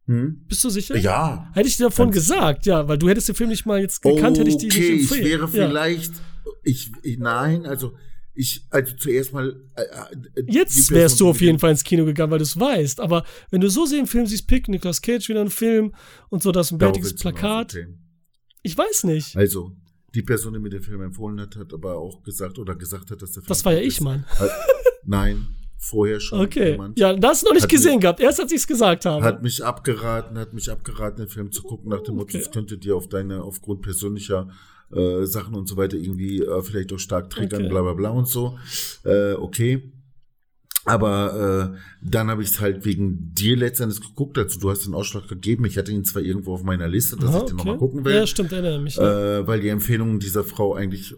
Hm? Bist du sicher? Ja. Hätte ich dir davon gesagt, ja, weil du hättest den Film nicht mal jetzt gekannt, okay, hätte ich dir nicht empfehlen. ich wäre vielleicht, ja. ich, ich, nein, also ich, also zuerst mal. Äh, äh Jetzt wärst du auf jeden Fall ins Kino gegangen, weil du es weißt. Aber wenn du so sehen Film siehst, Pick, Nicolas Cage wieder ein Film und so, das ist ein bärtiges Plakat. Ich weiß nicht. Also, die Person, die mir den Film empfohlen hat, hat aber auch gesagt oder gesagt hat, dass der Film. Das war ja ich, Mann. Nein, vorher schon. Okay. Jemand ja, das noch nicht gesehen mich, gehabt. Erst als ich es gesagt habe. Hat mich abgeraten, hat mich abgeraten, den Film zu gucken, nach dem Motto, okay. es könnte dir auf deine, aufgrund persönlicher äh, Sachen und so weiter irgendwie äh, vielleicht auch stark triggern, okay. bla bla bla und so. Äh, okay. Aber äh, dann habe ich es halt wegen dir letztendlich geguckt. Also du hast den Ausschlag gegeben. Ich hatte ihn zwar irgendwo auf meiner Liste, dass Aha, ich den okay. nochmal gucken will. Ja, stimmt, erinnere mich. Äh, weil die Empfehlungen dieser Frau eigentlich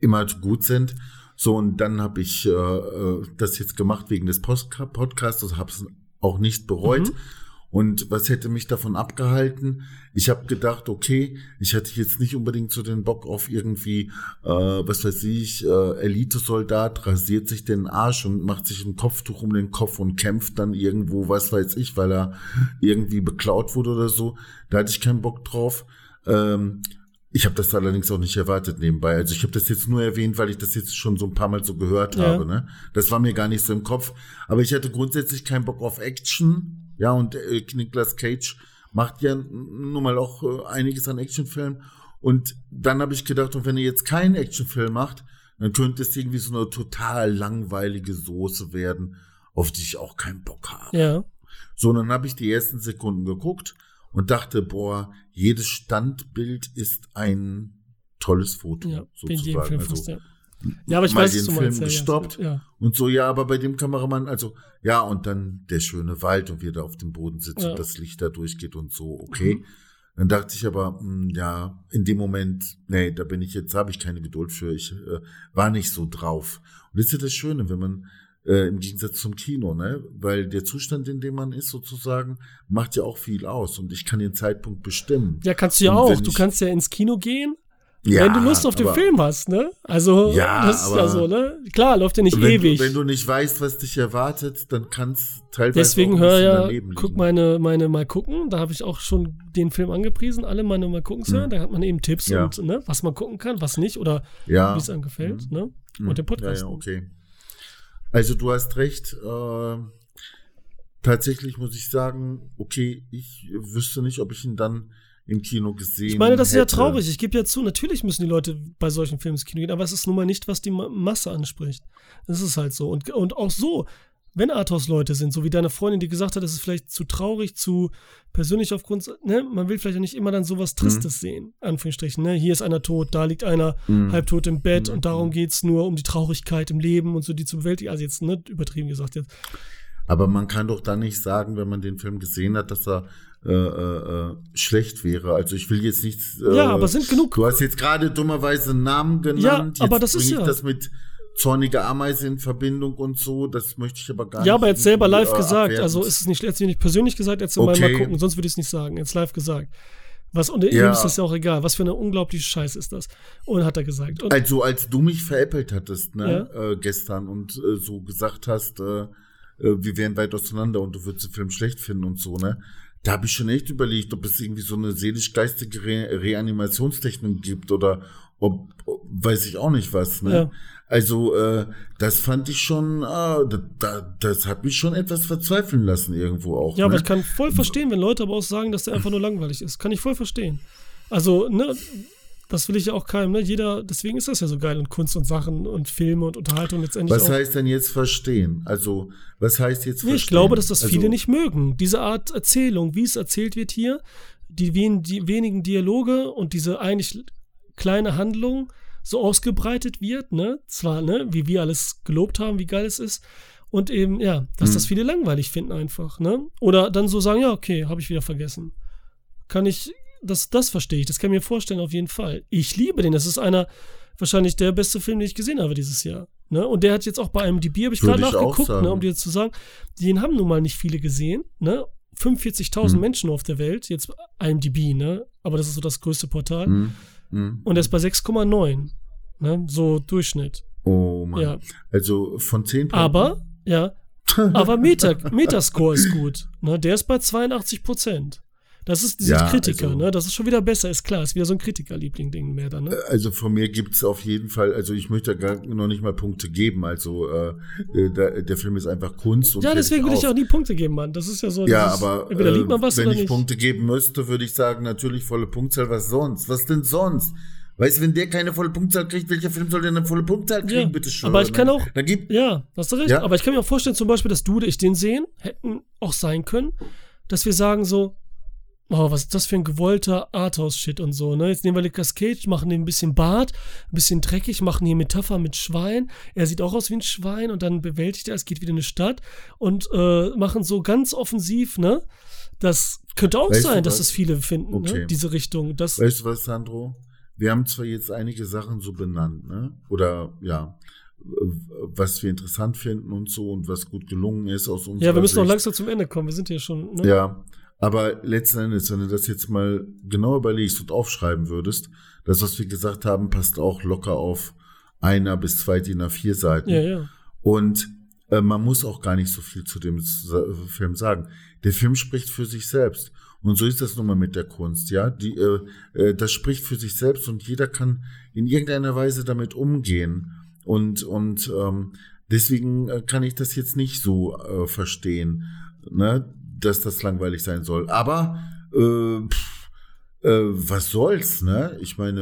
immer gut sind. So, und dann habe ich äh, äh, das jetzt gemacht wegen des Post Podcasts, also habe es auch nicht bereut. Mhm. Und was hätte mich davon abgehalten? Ich habe gedacht, okay, ich hatte jetzt nicht unbedingt so den Bock auf irgendwie, äh, was weiß ich, äh, Elitesoldat rasiert sich den Arsch und macht sich ein Kopftuch um den Kopf und kämpft dann irgendwo, was weiß ich, weil er irgendwie beklaut wurde oder so. Da hatte ich keinen Bock drauf. Ähm, ich habe das allerdings auch nicht erwartet nebenbei. Also ich habe das jetzt nur erwähnt, weil ich das jetzt schon so ein paar Mal so gehört ja. habe. Ne? Das war mir gar nicht so im Kopf. Aber ich hatte grundsätzlich keinen Bock auf Action. Ja, und äh, Nicolas Cage macht ja nun mal auch äh, einiges an Actionfilmen. Und dann habe ich gedacht, und wenn er jetzt keinen Actionfilm macht, dann könnte es irgendwie so eine total langweilige Soße werden, auf die ich auch keinen Bock habe. Ja. So, dann habe ich die ersten Sekunden geguckt und dachte, boah, jedes Standbild ist ein tolles Foto, ja, sozusagen. Also, fast, ja. ja. aber ich weiß, den Film meinst, gestoppt ja, und so, ja, aber bei dem Kameramann, also, ja, und dann der schöne Wald und wie er da auf dem Boden sitzt und das Licht da durchgeht und so, okay. Mhm. Dann dachte ich aber, mh, hm, ja, in dem Moment, nee, da bin ich jetzt, habe ich keine Geduld für. Ich äh, war nicht so drauf. Und das ist ja das Schöne, wenn man äh, im Gegensatz zum Kino, ne? Weil der Zustand, in dem man ist, sozusagen, macht ja auch viel aus und ich kann den Zeitpunkt bestimmen. Ja, kannst du ja auch. Du kannst ja ins Kino gehen, ja, wenn du Lust auf den Film hast, ne? Also, ja, das ist ja so, ne? Klar, läuft ja nicht wenn ewig. Du, wenn du nicht weißt, was dich erwartet, dann kannst teilweise Deswegen hör ja, guck meine, meine mal gucken, da habe ich auch schon den Film angepriesen, alle meine mal gucken hören, hm. da hat man eben Tipps ja. und, ne, was man gucken kann, was nicht oder wie es einem gefällt, hm. ne? Und hm. den Podcast. Ja, ja, okay. Also du hast recht. Äh, tatsächlich muss ich sagen, okay, ich wüsste nicht, ob ich ihn dann im Kino gesehen Ich meine, das hätte. ist ja traurig. Ich gebe ja zu, natürlich müssen die Leute bei solchen Filmen ins Kino gehen, aber es ist nun mal nicht, was die Masse anspricht. Das ist halt so. Und, und auch so, wenn Arthouse-Leute sind, so wie deine Freundin, die gesagt hat, es ist vielleicht zu traurig, zu persönlich aufgrund, ne, man will vielleicht nicht immer dann sowas Tristes mhm. sehen, Anführungsstrichen, ne, hier ist einer tot, da liegt einer mhm. halbtot im Bett mhm. und darum geht es nur um die Traurigkeit im Leben und so, die zu bewältigen, also jetzt, ne, übertrieben gesagt jetzt. Aber man kann doch da nicht sagen, wenn man den Film gesehen hat, dass er äh, äh, äh schlecht wäre. Also ich will jetzt nichts. Äh, ja, aber sind genug. Du hast jetzt gerade dummerweise einen Namen genannt. Ja, aber das ist ja. das mit zornige Ameise in Verbindung und so, das möchte ich aber gar nicht. Ja, aber jetzt selber live äh, gesagt, abwertend. also ist es nicht letztlich nicht persönlich gesagt, jetzt okay. mal, mal gucken, sonst würde ich es nicht sagen, jetzt live gesagt. Was, und ja. ihm ist das ja auch egal. Was für eine unglaubliche Scheiße ist das? Und hat er gesagt. Und also, als du mich veräppelt hattest, ne, ja. äh, gestern und äh, so gesagt hast, äh, äh wir wären weit auseinander und du würdest den Film schlecht finden und so, ne? Da habe ich schon echt überlegt, ob es irgendwie so eine seelisch-geistige Re Reanimationstechnik gibt oder ob, weiß ich auch nicht was, ne? Ja. Also, äh, das fand ich schon, äh, da, da, das hat mich schon etwas verzweifeln lassen irgendwo auch. Ja, ne? aber ich kann voll verstehen, wenn Leute aber auch sagen, dass der einfach nur langweilig ist. Kann ich voll verstehen. Also, ne, das will ich ja auch keinem, ne? Jeder, deswegen ist das ja so geil und Kunst und Sachen und Filme und Unterhaltung letztendlich. Was auch. heißt denn jetzt verstehen? Also, was heißt jetzt verstehen? Ich glaube, dass das also, viele nicht mögen. Diese Art Erzählung, wie es erzählt wird hier, die, wen, die wenigen Dialoge und diese eigentlich kleine Handlung so ausgebreitet wird, ne? Zwar, ne, wie wir alles gelobt haben, wie geil es ist. Und eben, ja, dass mhm. das viele langweilig finden einfach, ne? Oder dann so sagen, ja, okay, habe ich wieder vergessen. Kann ich, das, das verstehe ich, das kann ich mir vorstellen auf jeden Fall. Ich liebe den, das ist einer, wahrscheinlich der beste Film, den ich gesehen habe dieses Jahr. Ne? Und der hat jetzt auch bei einem DB, habe ich gerade nachgeguckt, ne, um dir zu sagen, den haben nun mal nicht viele gesehen, ne? 45.000 hm. Menschen auf der Welt, jetzt IMDb, ne? Aber das ist so das größte Portal. Hm. Mhm. Und er ist bei 6,9. Ne? So Durchschnitt. Oh Mann. Ja. Also von 10 Punkten. Aber, ja. aber Meta, Metascore ist gut. Ne? Der ist bei 82 Prozent. Das ist diese ja, Kritiker, also, ne? Das ist schon wieder besser, ist klar. Ist wieder so ein Kritikerliebling-Ding mehr dann, ne? Also von mir gibt's auf jeden Fall, also ich möchte gar noch nicht mal Punkte geben. Also äh, äh der, der Film ist einfach Kunst. Und ja, deswegen würde ich auch nie Punkte geben, Mann. Das ist ja so. Ja, aber entweder liebt man was wenn ich nicht. Punkte geben müsste, würde ich sagen, natürlich volle Punktzahl. Was sonst? Was denn sonst? Weißt du, wenn der keine volle Punktzahl kriegt, welcher Film soll denn eine volle Punktzahl kriegen, ja, bitte schon? Aber ich kann auch, dann gibt, ja, hast du recht. Ja? Aber ich kann mir auch vorstellen, zum Beispiel, dass du oder ich den sehen, hätten auch sein können, dass wir sagen so, oh, was ist das für ein gewollter Arthouse-Shit und so, ne? Jetzt nehmen wir Lucas Cage, machen den ein bisschen Bart, ein bisschen dreckig, machen hier Metapher mit Schwein. Er sieht auch aus wie ein Schwein und dann bewältigt er, es geht wieder in eine Stadt und äh, machen so ganz offensiv, ne? Das könnte auch weißt sein, dass es viele finden, ne? okay. ne? diese Richtung. Das weißt du was, Sandro? Wir haben zwar jetzt einige Sachen so benannt, ne? Oder ja, was wir interessant finden und so und was gut gelungen ist aus unserer Ja, wir müssen Sicht. noch langsam zum Ende kommen. Wir sind hier schon. Ne? Ja, aber letzten Endes, wenn du das jetzt mal genau überlegst und aufschreiben würdest, das, was wir gesagt haben, passt auch locker auf einer bis zwei DIN A4 Seiten. Ja, ja. Und äh, man muss auch gar nicht so viel zu dem Film sagen. Der Film spricht für sich selbst. Und so ist das nun mal mit der Kunst, ja. Die, äh, äh, das spricht für sich selbst und jeder kann in irgendeiner Weise damit umgehen. Und, und ähm, deswegen äh, kann ich das jetzt nicht so äh, verstehen. Ne? Dass das langweilig sein soll. Aber äh, pff, äh, was soll's, ne? Ich meine,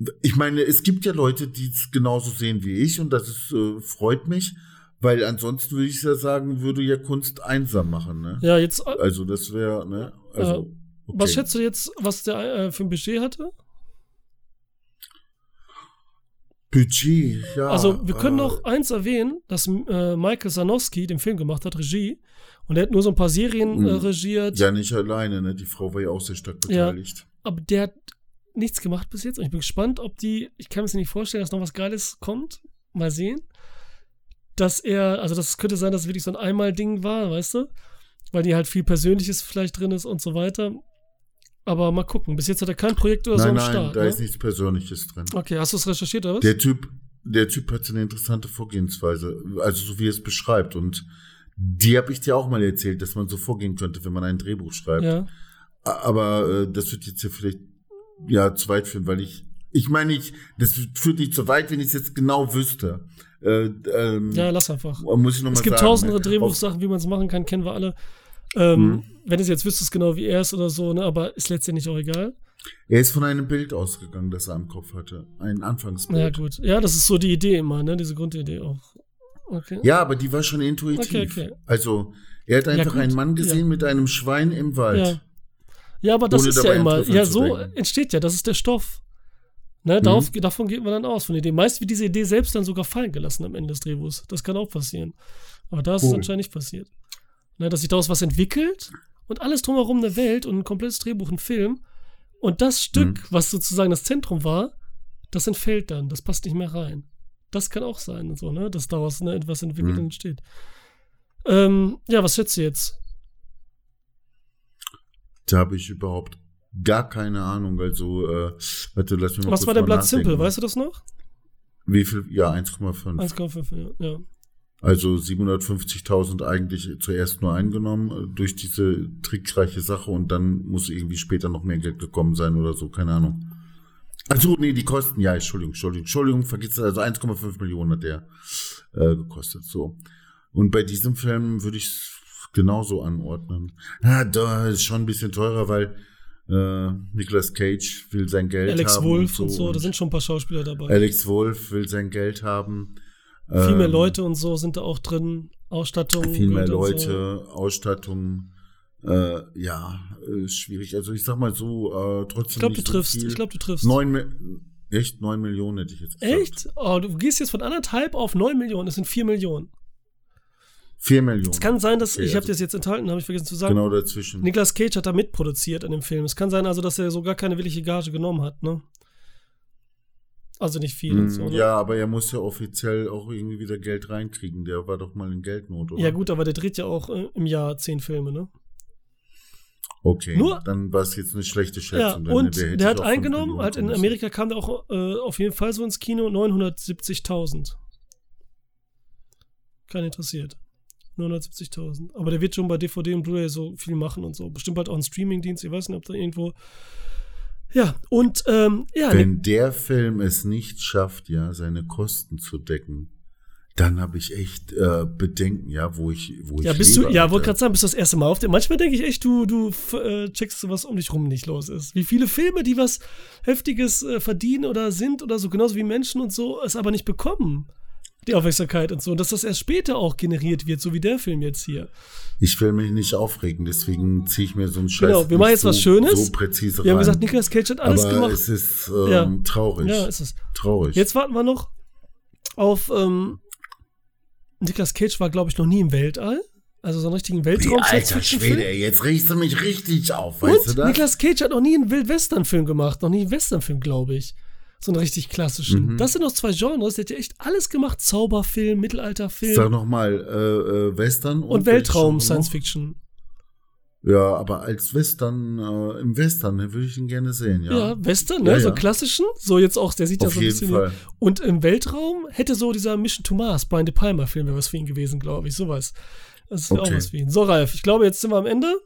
äh, ich meine, es gibt ja Leute, die es genauso sehen wie ich und das ist, äh, freut mich, weil ansonsten würde ich ja sagen, würde ja Kunst einsam machen, ne? Ja, jetzt. Äh, also das wäre, ne? Also, okay. Was schätzt du jetzt, was der äh, für ein Budget hatte? Budget, ja. Also wir können noch eins erwähnen, dass äh, Michael Sanowski den Film gemacht hat, Regie. Und er hat nur so ein paar Serien äh, hm. regiert. Ja, nicht alleine, ne? Die Frau war ja auch sehr stark beteiligt. Ja, aber der hat nichts gemacht bis jetzt. Und ich bin gespannt, ob die, ich kann mir nicht vorstellen, dass noch was Geiles kommt. Mal sehen. Dass er, also das könnte sein, dass es wirklich so ein Einmal-Ding war, weißt du? Weil die halt viel Persönliches vielleicht drin ist und so weiter. Aber mal gucken. Bis jetzt hat er kein Projekt oder nein, so am nein, Start. Nein, da ne? ist nichts Persönliches drin. Okay, hast du es recherchiert oder was? Der Typ, der Typ hat eine interessante Vorgehensweise. Also so wie er es beschreibt. Und die habe ich dir auch mal erzählt, dass man so vorgehen könnte, wenn man ein Drehbuch schreibt. Ja. Aber äh, das wird jetzt ja vielleicht ja zu weit führen, weil ich ich meine, ich, das führt nicht so weit, wenn ich es jetzt genau wüsste. Äh, ähm, ja, lass einfach. Muss ich noch es mal gibt sagen, tausende ne? Drehbuchsachen, wie man es machen kann, kennen wir alle. Ähm, hm. Wenn du es jetzt wüsstest, genau wie er ist oder so, ne, aber ist letztendlich auch egal. Er ist von einem Bild ausgegangen, das er am Kopf hatte. Ein Anfangsbild. Ja, gut. Ja, das ist so die Idee immer, ne? Diese Grundidee auch. Okay. Ja, aber die war schon intuitiv. Okay, okay. Also, er hat einfach gut, einen Mann gesehen ja. mit einem Schwein im Wald. Ja. Ja, aber das ist ja immer, ja, so entsteht ja, das ist der Stoff. Mhm. Ne, darauf, Davon geht man dann aus, von der Idee. Meist wird diese Idee selbst dann sogar fallen gelassen am Ende des Drehbuchs. Das kann auch passieren. Aber da ist es Cool. anscheinend nicht passiert. Ne, dass sich daraus was entwickelt und alles drumherum eine Welt und ein komplettes Drehbuch, ein Film. Und das Stück, Mhm. was sozusagen das Zentrum war, das entfällt dann. Das passt nicht mehr rein. Das kann auch sein so, ne? Dass daraus ne, etwas entwickelt Mhm. entsteht. Ähm, ja, was schätzt du jetzt? Da habe ich überhaupt gar keine Ahnung. Also, äh, warte, lass mich mal Was war der Blatt. Simple? Weißt du das noch? Wie viel? Ja, 1,5. 1,5, ja. ja. Also 750.000 eigentlich zuerst nur eingenommen äh, durch diese trickreiche Sache und dann muss irgendwie später noch mehr Geld gekommen sein oder so, keine Ahnung. Also nee, die Kosten, ja, Entschuldigung, Entschuldigung, Entschuldigung, vergiss also 1,5 Millionen hat der äh, gekostet, so. Und bei diesem Film würde ich es genauso anordnen. Ja, da ist schon ein bisschen teurer, weil äh, Nicolas Cage will sein Geld Alex haben. Wolf und so, da sind schon ein paar Schauspieler dabei. Alex Wolf will sein Geld haben. Viel mehr Ähm, Leute und so sind da auch drin. Ausstattung. viel mehr und Leute, Ausstattung, äh, ja, äh, schwierig. Also ich sag mal so, äh, trotzdem. Ich glaube, du so triffst. viel. Ich glaube, du triffst. Neun, echt? Neun Millionen hätte ich jetzt gesagt. Echt? Oh, du gehst jetzt von anderthalb auf neun Millionen. Das sind vier Millionen. Vier Millionen. Es kann sein, dass, Okay, ich habe also das jetzt enthalten, habe ich vergessen zu sagen. Genau dazwischen. Nicolas Cage hat da mitproduziert an dem Film. Es kann sein also, dass er sogar keine willige Gage genommen hat, ne? Also nicht viel. und Hm, so, ne? ja, aber er muss ja offiziell auch irgendwie wieder Geld reinkriegen. Der war doch mal in Geldnot, oder? ja, gut, aber der dreht ja auch äh, im Jahr zehn Filme, ne? Okay, Nur- dann war es jetzt eine schlechte Ja, Schätzung. dann und der ich hat eingenommen, halt in. Amerika kam der auch äh, auf jeden Fall so ins Kino 970.000. Keinen interessiert. 970.000. Aber der wird schon bei DVD und Blu-ray so viel machen und so. Bestimmt halt auch ein Streamingdienst. Ich weiß nicht, ob da irgendwo. Ja, und ähm, ja, Wenn der Film es nicht schafft, ja, seine Kosten zu decken, dann habe ich echt äh, Bedenken, ja, wo ich, wo ja, ich bist lebe, du, ja, wollte gerade sagen, bist du das erste Mal auf dem. Manchmal denke ich echt, du, du äh, checkst was um dich rum nicht los ist. Wie viele Filme, die was Heftiges äh, verdienen oder sind oder so, genauso wie Menschen und so, es aber nicht bekommen. Die Aufmerksamkeit und so. Und dass das erst später auch generiert wird, so wie der Film jetzt hier. Ich will mich nicht aufregen, deswegen ziehe ich mir so einen Scheiß Genau, wir machen jetzt so, was Schönes. so präzise Wir haben rein. gesagt, Nicolas Cage hat alles Aber gemacht. es ist ähm, Ja. traurig. Ja, ist es. traurig. Jetzt warten wir noch auf. Ähm, Nicolas Cage war, glaube ich, noch nie im Weltall. Also so einen richtigen Wie, Weltraum. alter Schwede, ey, jetzt regst du mich richtig auf, weißt du Und das? Nicolas Cage hat noch nie einen Wildwestern-Film gemacht. Noch nie einen Western-Film, glaube ich. So einen richtig klassischen. Mhm. Das sind noch zwei Genres. Der hat ja echt alles gemacht. Zauberfilm, Mittelalterfilm Sag nochmal, äh, äh, Western und welches Weltraum, Science? Fiction. Ja, aber als Western, äh, im Western ne, würde ich ihn gerne sehen, ja. Ja, Western, ne? Ja, So ja. klassischen. So jetzt auch, der sieht ja Auf so ein bisschen. Fall. Und im Weltraum hätte so dieser Mission to Mars, Brian De Palma-Film wäre was für ihn gewesen, glaube ich. Sowas. Das wäre Okay. auch was für ihn. So, Ralf, ich glaube, jetzt sind wir am Ende.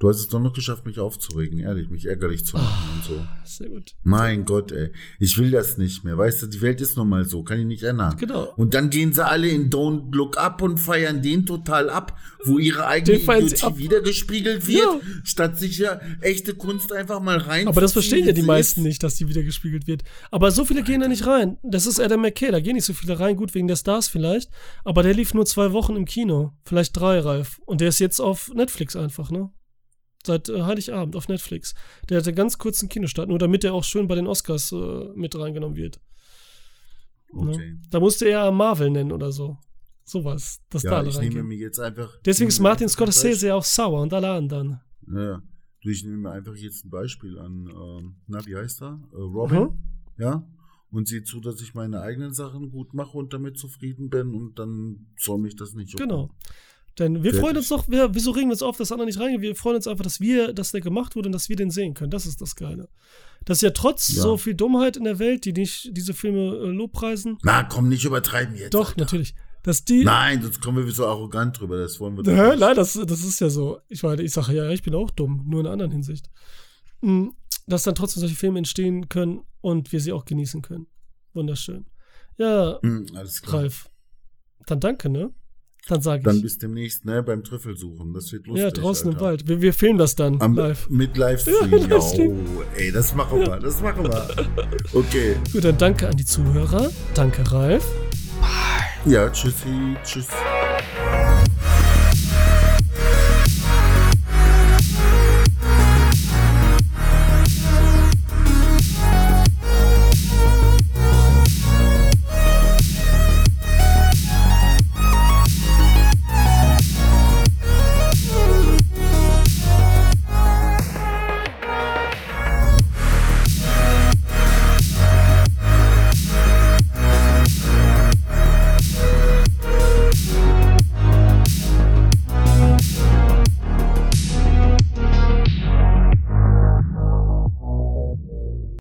Du hast es doch noch geschafft, mich aufzuregen, ehrlich, mich ärgerlich zu machen und so. Sehr gut. Mein Gott, ey. Ich will das nicht mehr. Weißt du, die Welt ist nun mal so, kann ich nicht ändern. Genau. Und dann gehen sie alle in Don't Look Up und feiern den total ab, wo ihre eigene Idiotie wiedergespiegelt wird, Ja. statt sich ja echte Kunst einfach mal rein. Aber das verstehen ja die meisten ist- nicht, dass die wieder gespiegelt wird. Aber so viele gehen da nicht rein. Das ist Adam McKay, da gehen nicht so viele rein, gut wegen der Stars vielleicht. Aber der lief nur zwei Wochen im Kino. Vielleicht drei, Ralf. Und der ist jetzt auf Netflix einfach, ne? Seit äh, Heiligabend auf Netflix. Der hatte ganz kurzen Kinostart, nur damit er auch schön bei den Oscars äh, mit reingenommen wird. Ne? Okay. Da musste er Marvel nennen oder so. Sowas. Dass da Ja, alle ich nehme mir jetzt einfach. Deswegen ist Martin Scorsese auch sauer und alle anderen. Ja, du, ich nehme mir einfach jetzt ein Beispiel an, ähm, na, wie heißt er? Äh, Robin. Mhm. Ja. Und sehe zu, dass ich meine eigenen Sachen gut mache und damit zufrieden bin und dann soll mich das nicht. Genau. Denn wir Fertig. freuen uns doch, wir, wieso regen wir uns auf, dass andere nicht reingehen? Wir freuen uns einfach, dass wir, dass der gemacht wurde und dass wir den sehen können. Das ist das Geile. Dass ja trotz Ja. so viel Dummheit in der Welt, die nicht diese Filme äh, lobpreisen, Na, komm, nicht übertreiben jetzt. doch, Alter. natürlich, dass die. Nein, sonst kommen wir so arrogant drüber, das wollen wir doch Hä? nicht. Nein, das, das ist ja so. Ich meine, ich sage ja, ich bin auch dumm, nur in einer anderen Hinsicht. Mm, Dass dann trotzdem solche Filme entstehen können und wir sie auch genießen können. Wunderschön. Ja, Hm, alles klar. Ralf. Dann danke, ne? Dann sage Dann ich. bis demnächst, ne, beim Trüffelsuchen. Das wird lustig. Ja, draußen im Alter. Wald. Wir, wir filmen das dann Am, live. Mit Livestream. Ja, Ja, Livestream. oh, ey, das machen wir, das machen wir. Okay. Gut, dann danke an die Zuhörer. Danke, Ralf. Bye. Ja, tschüssi, tschüss.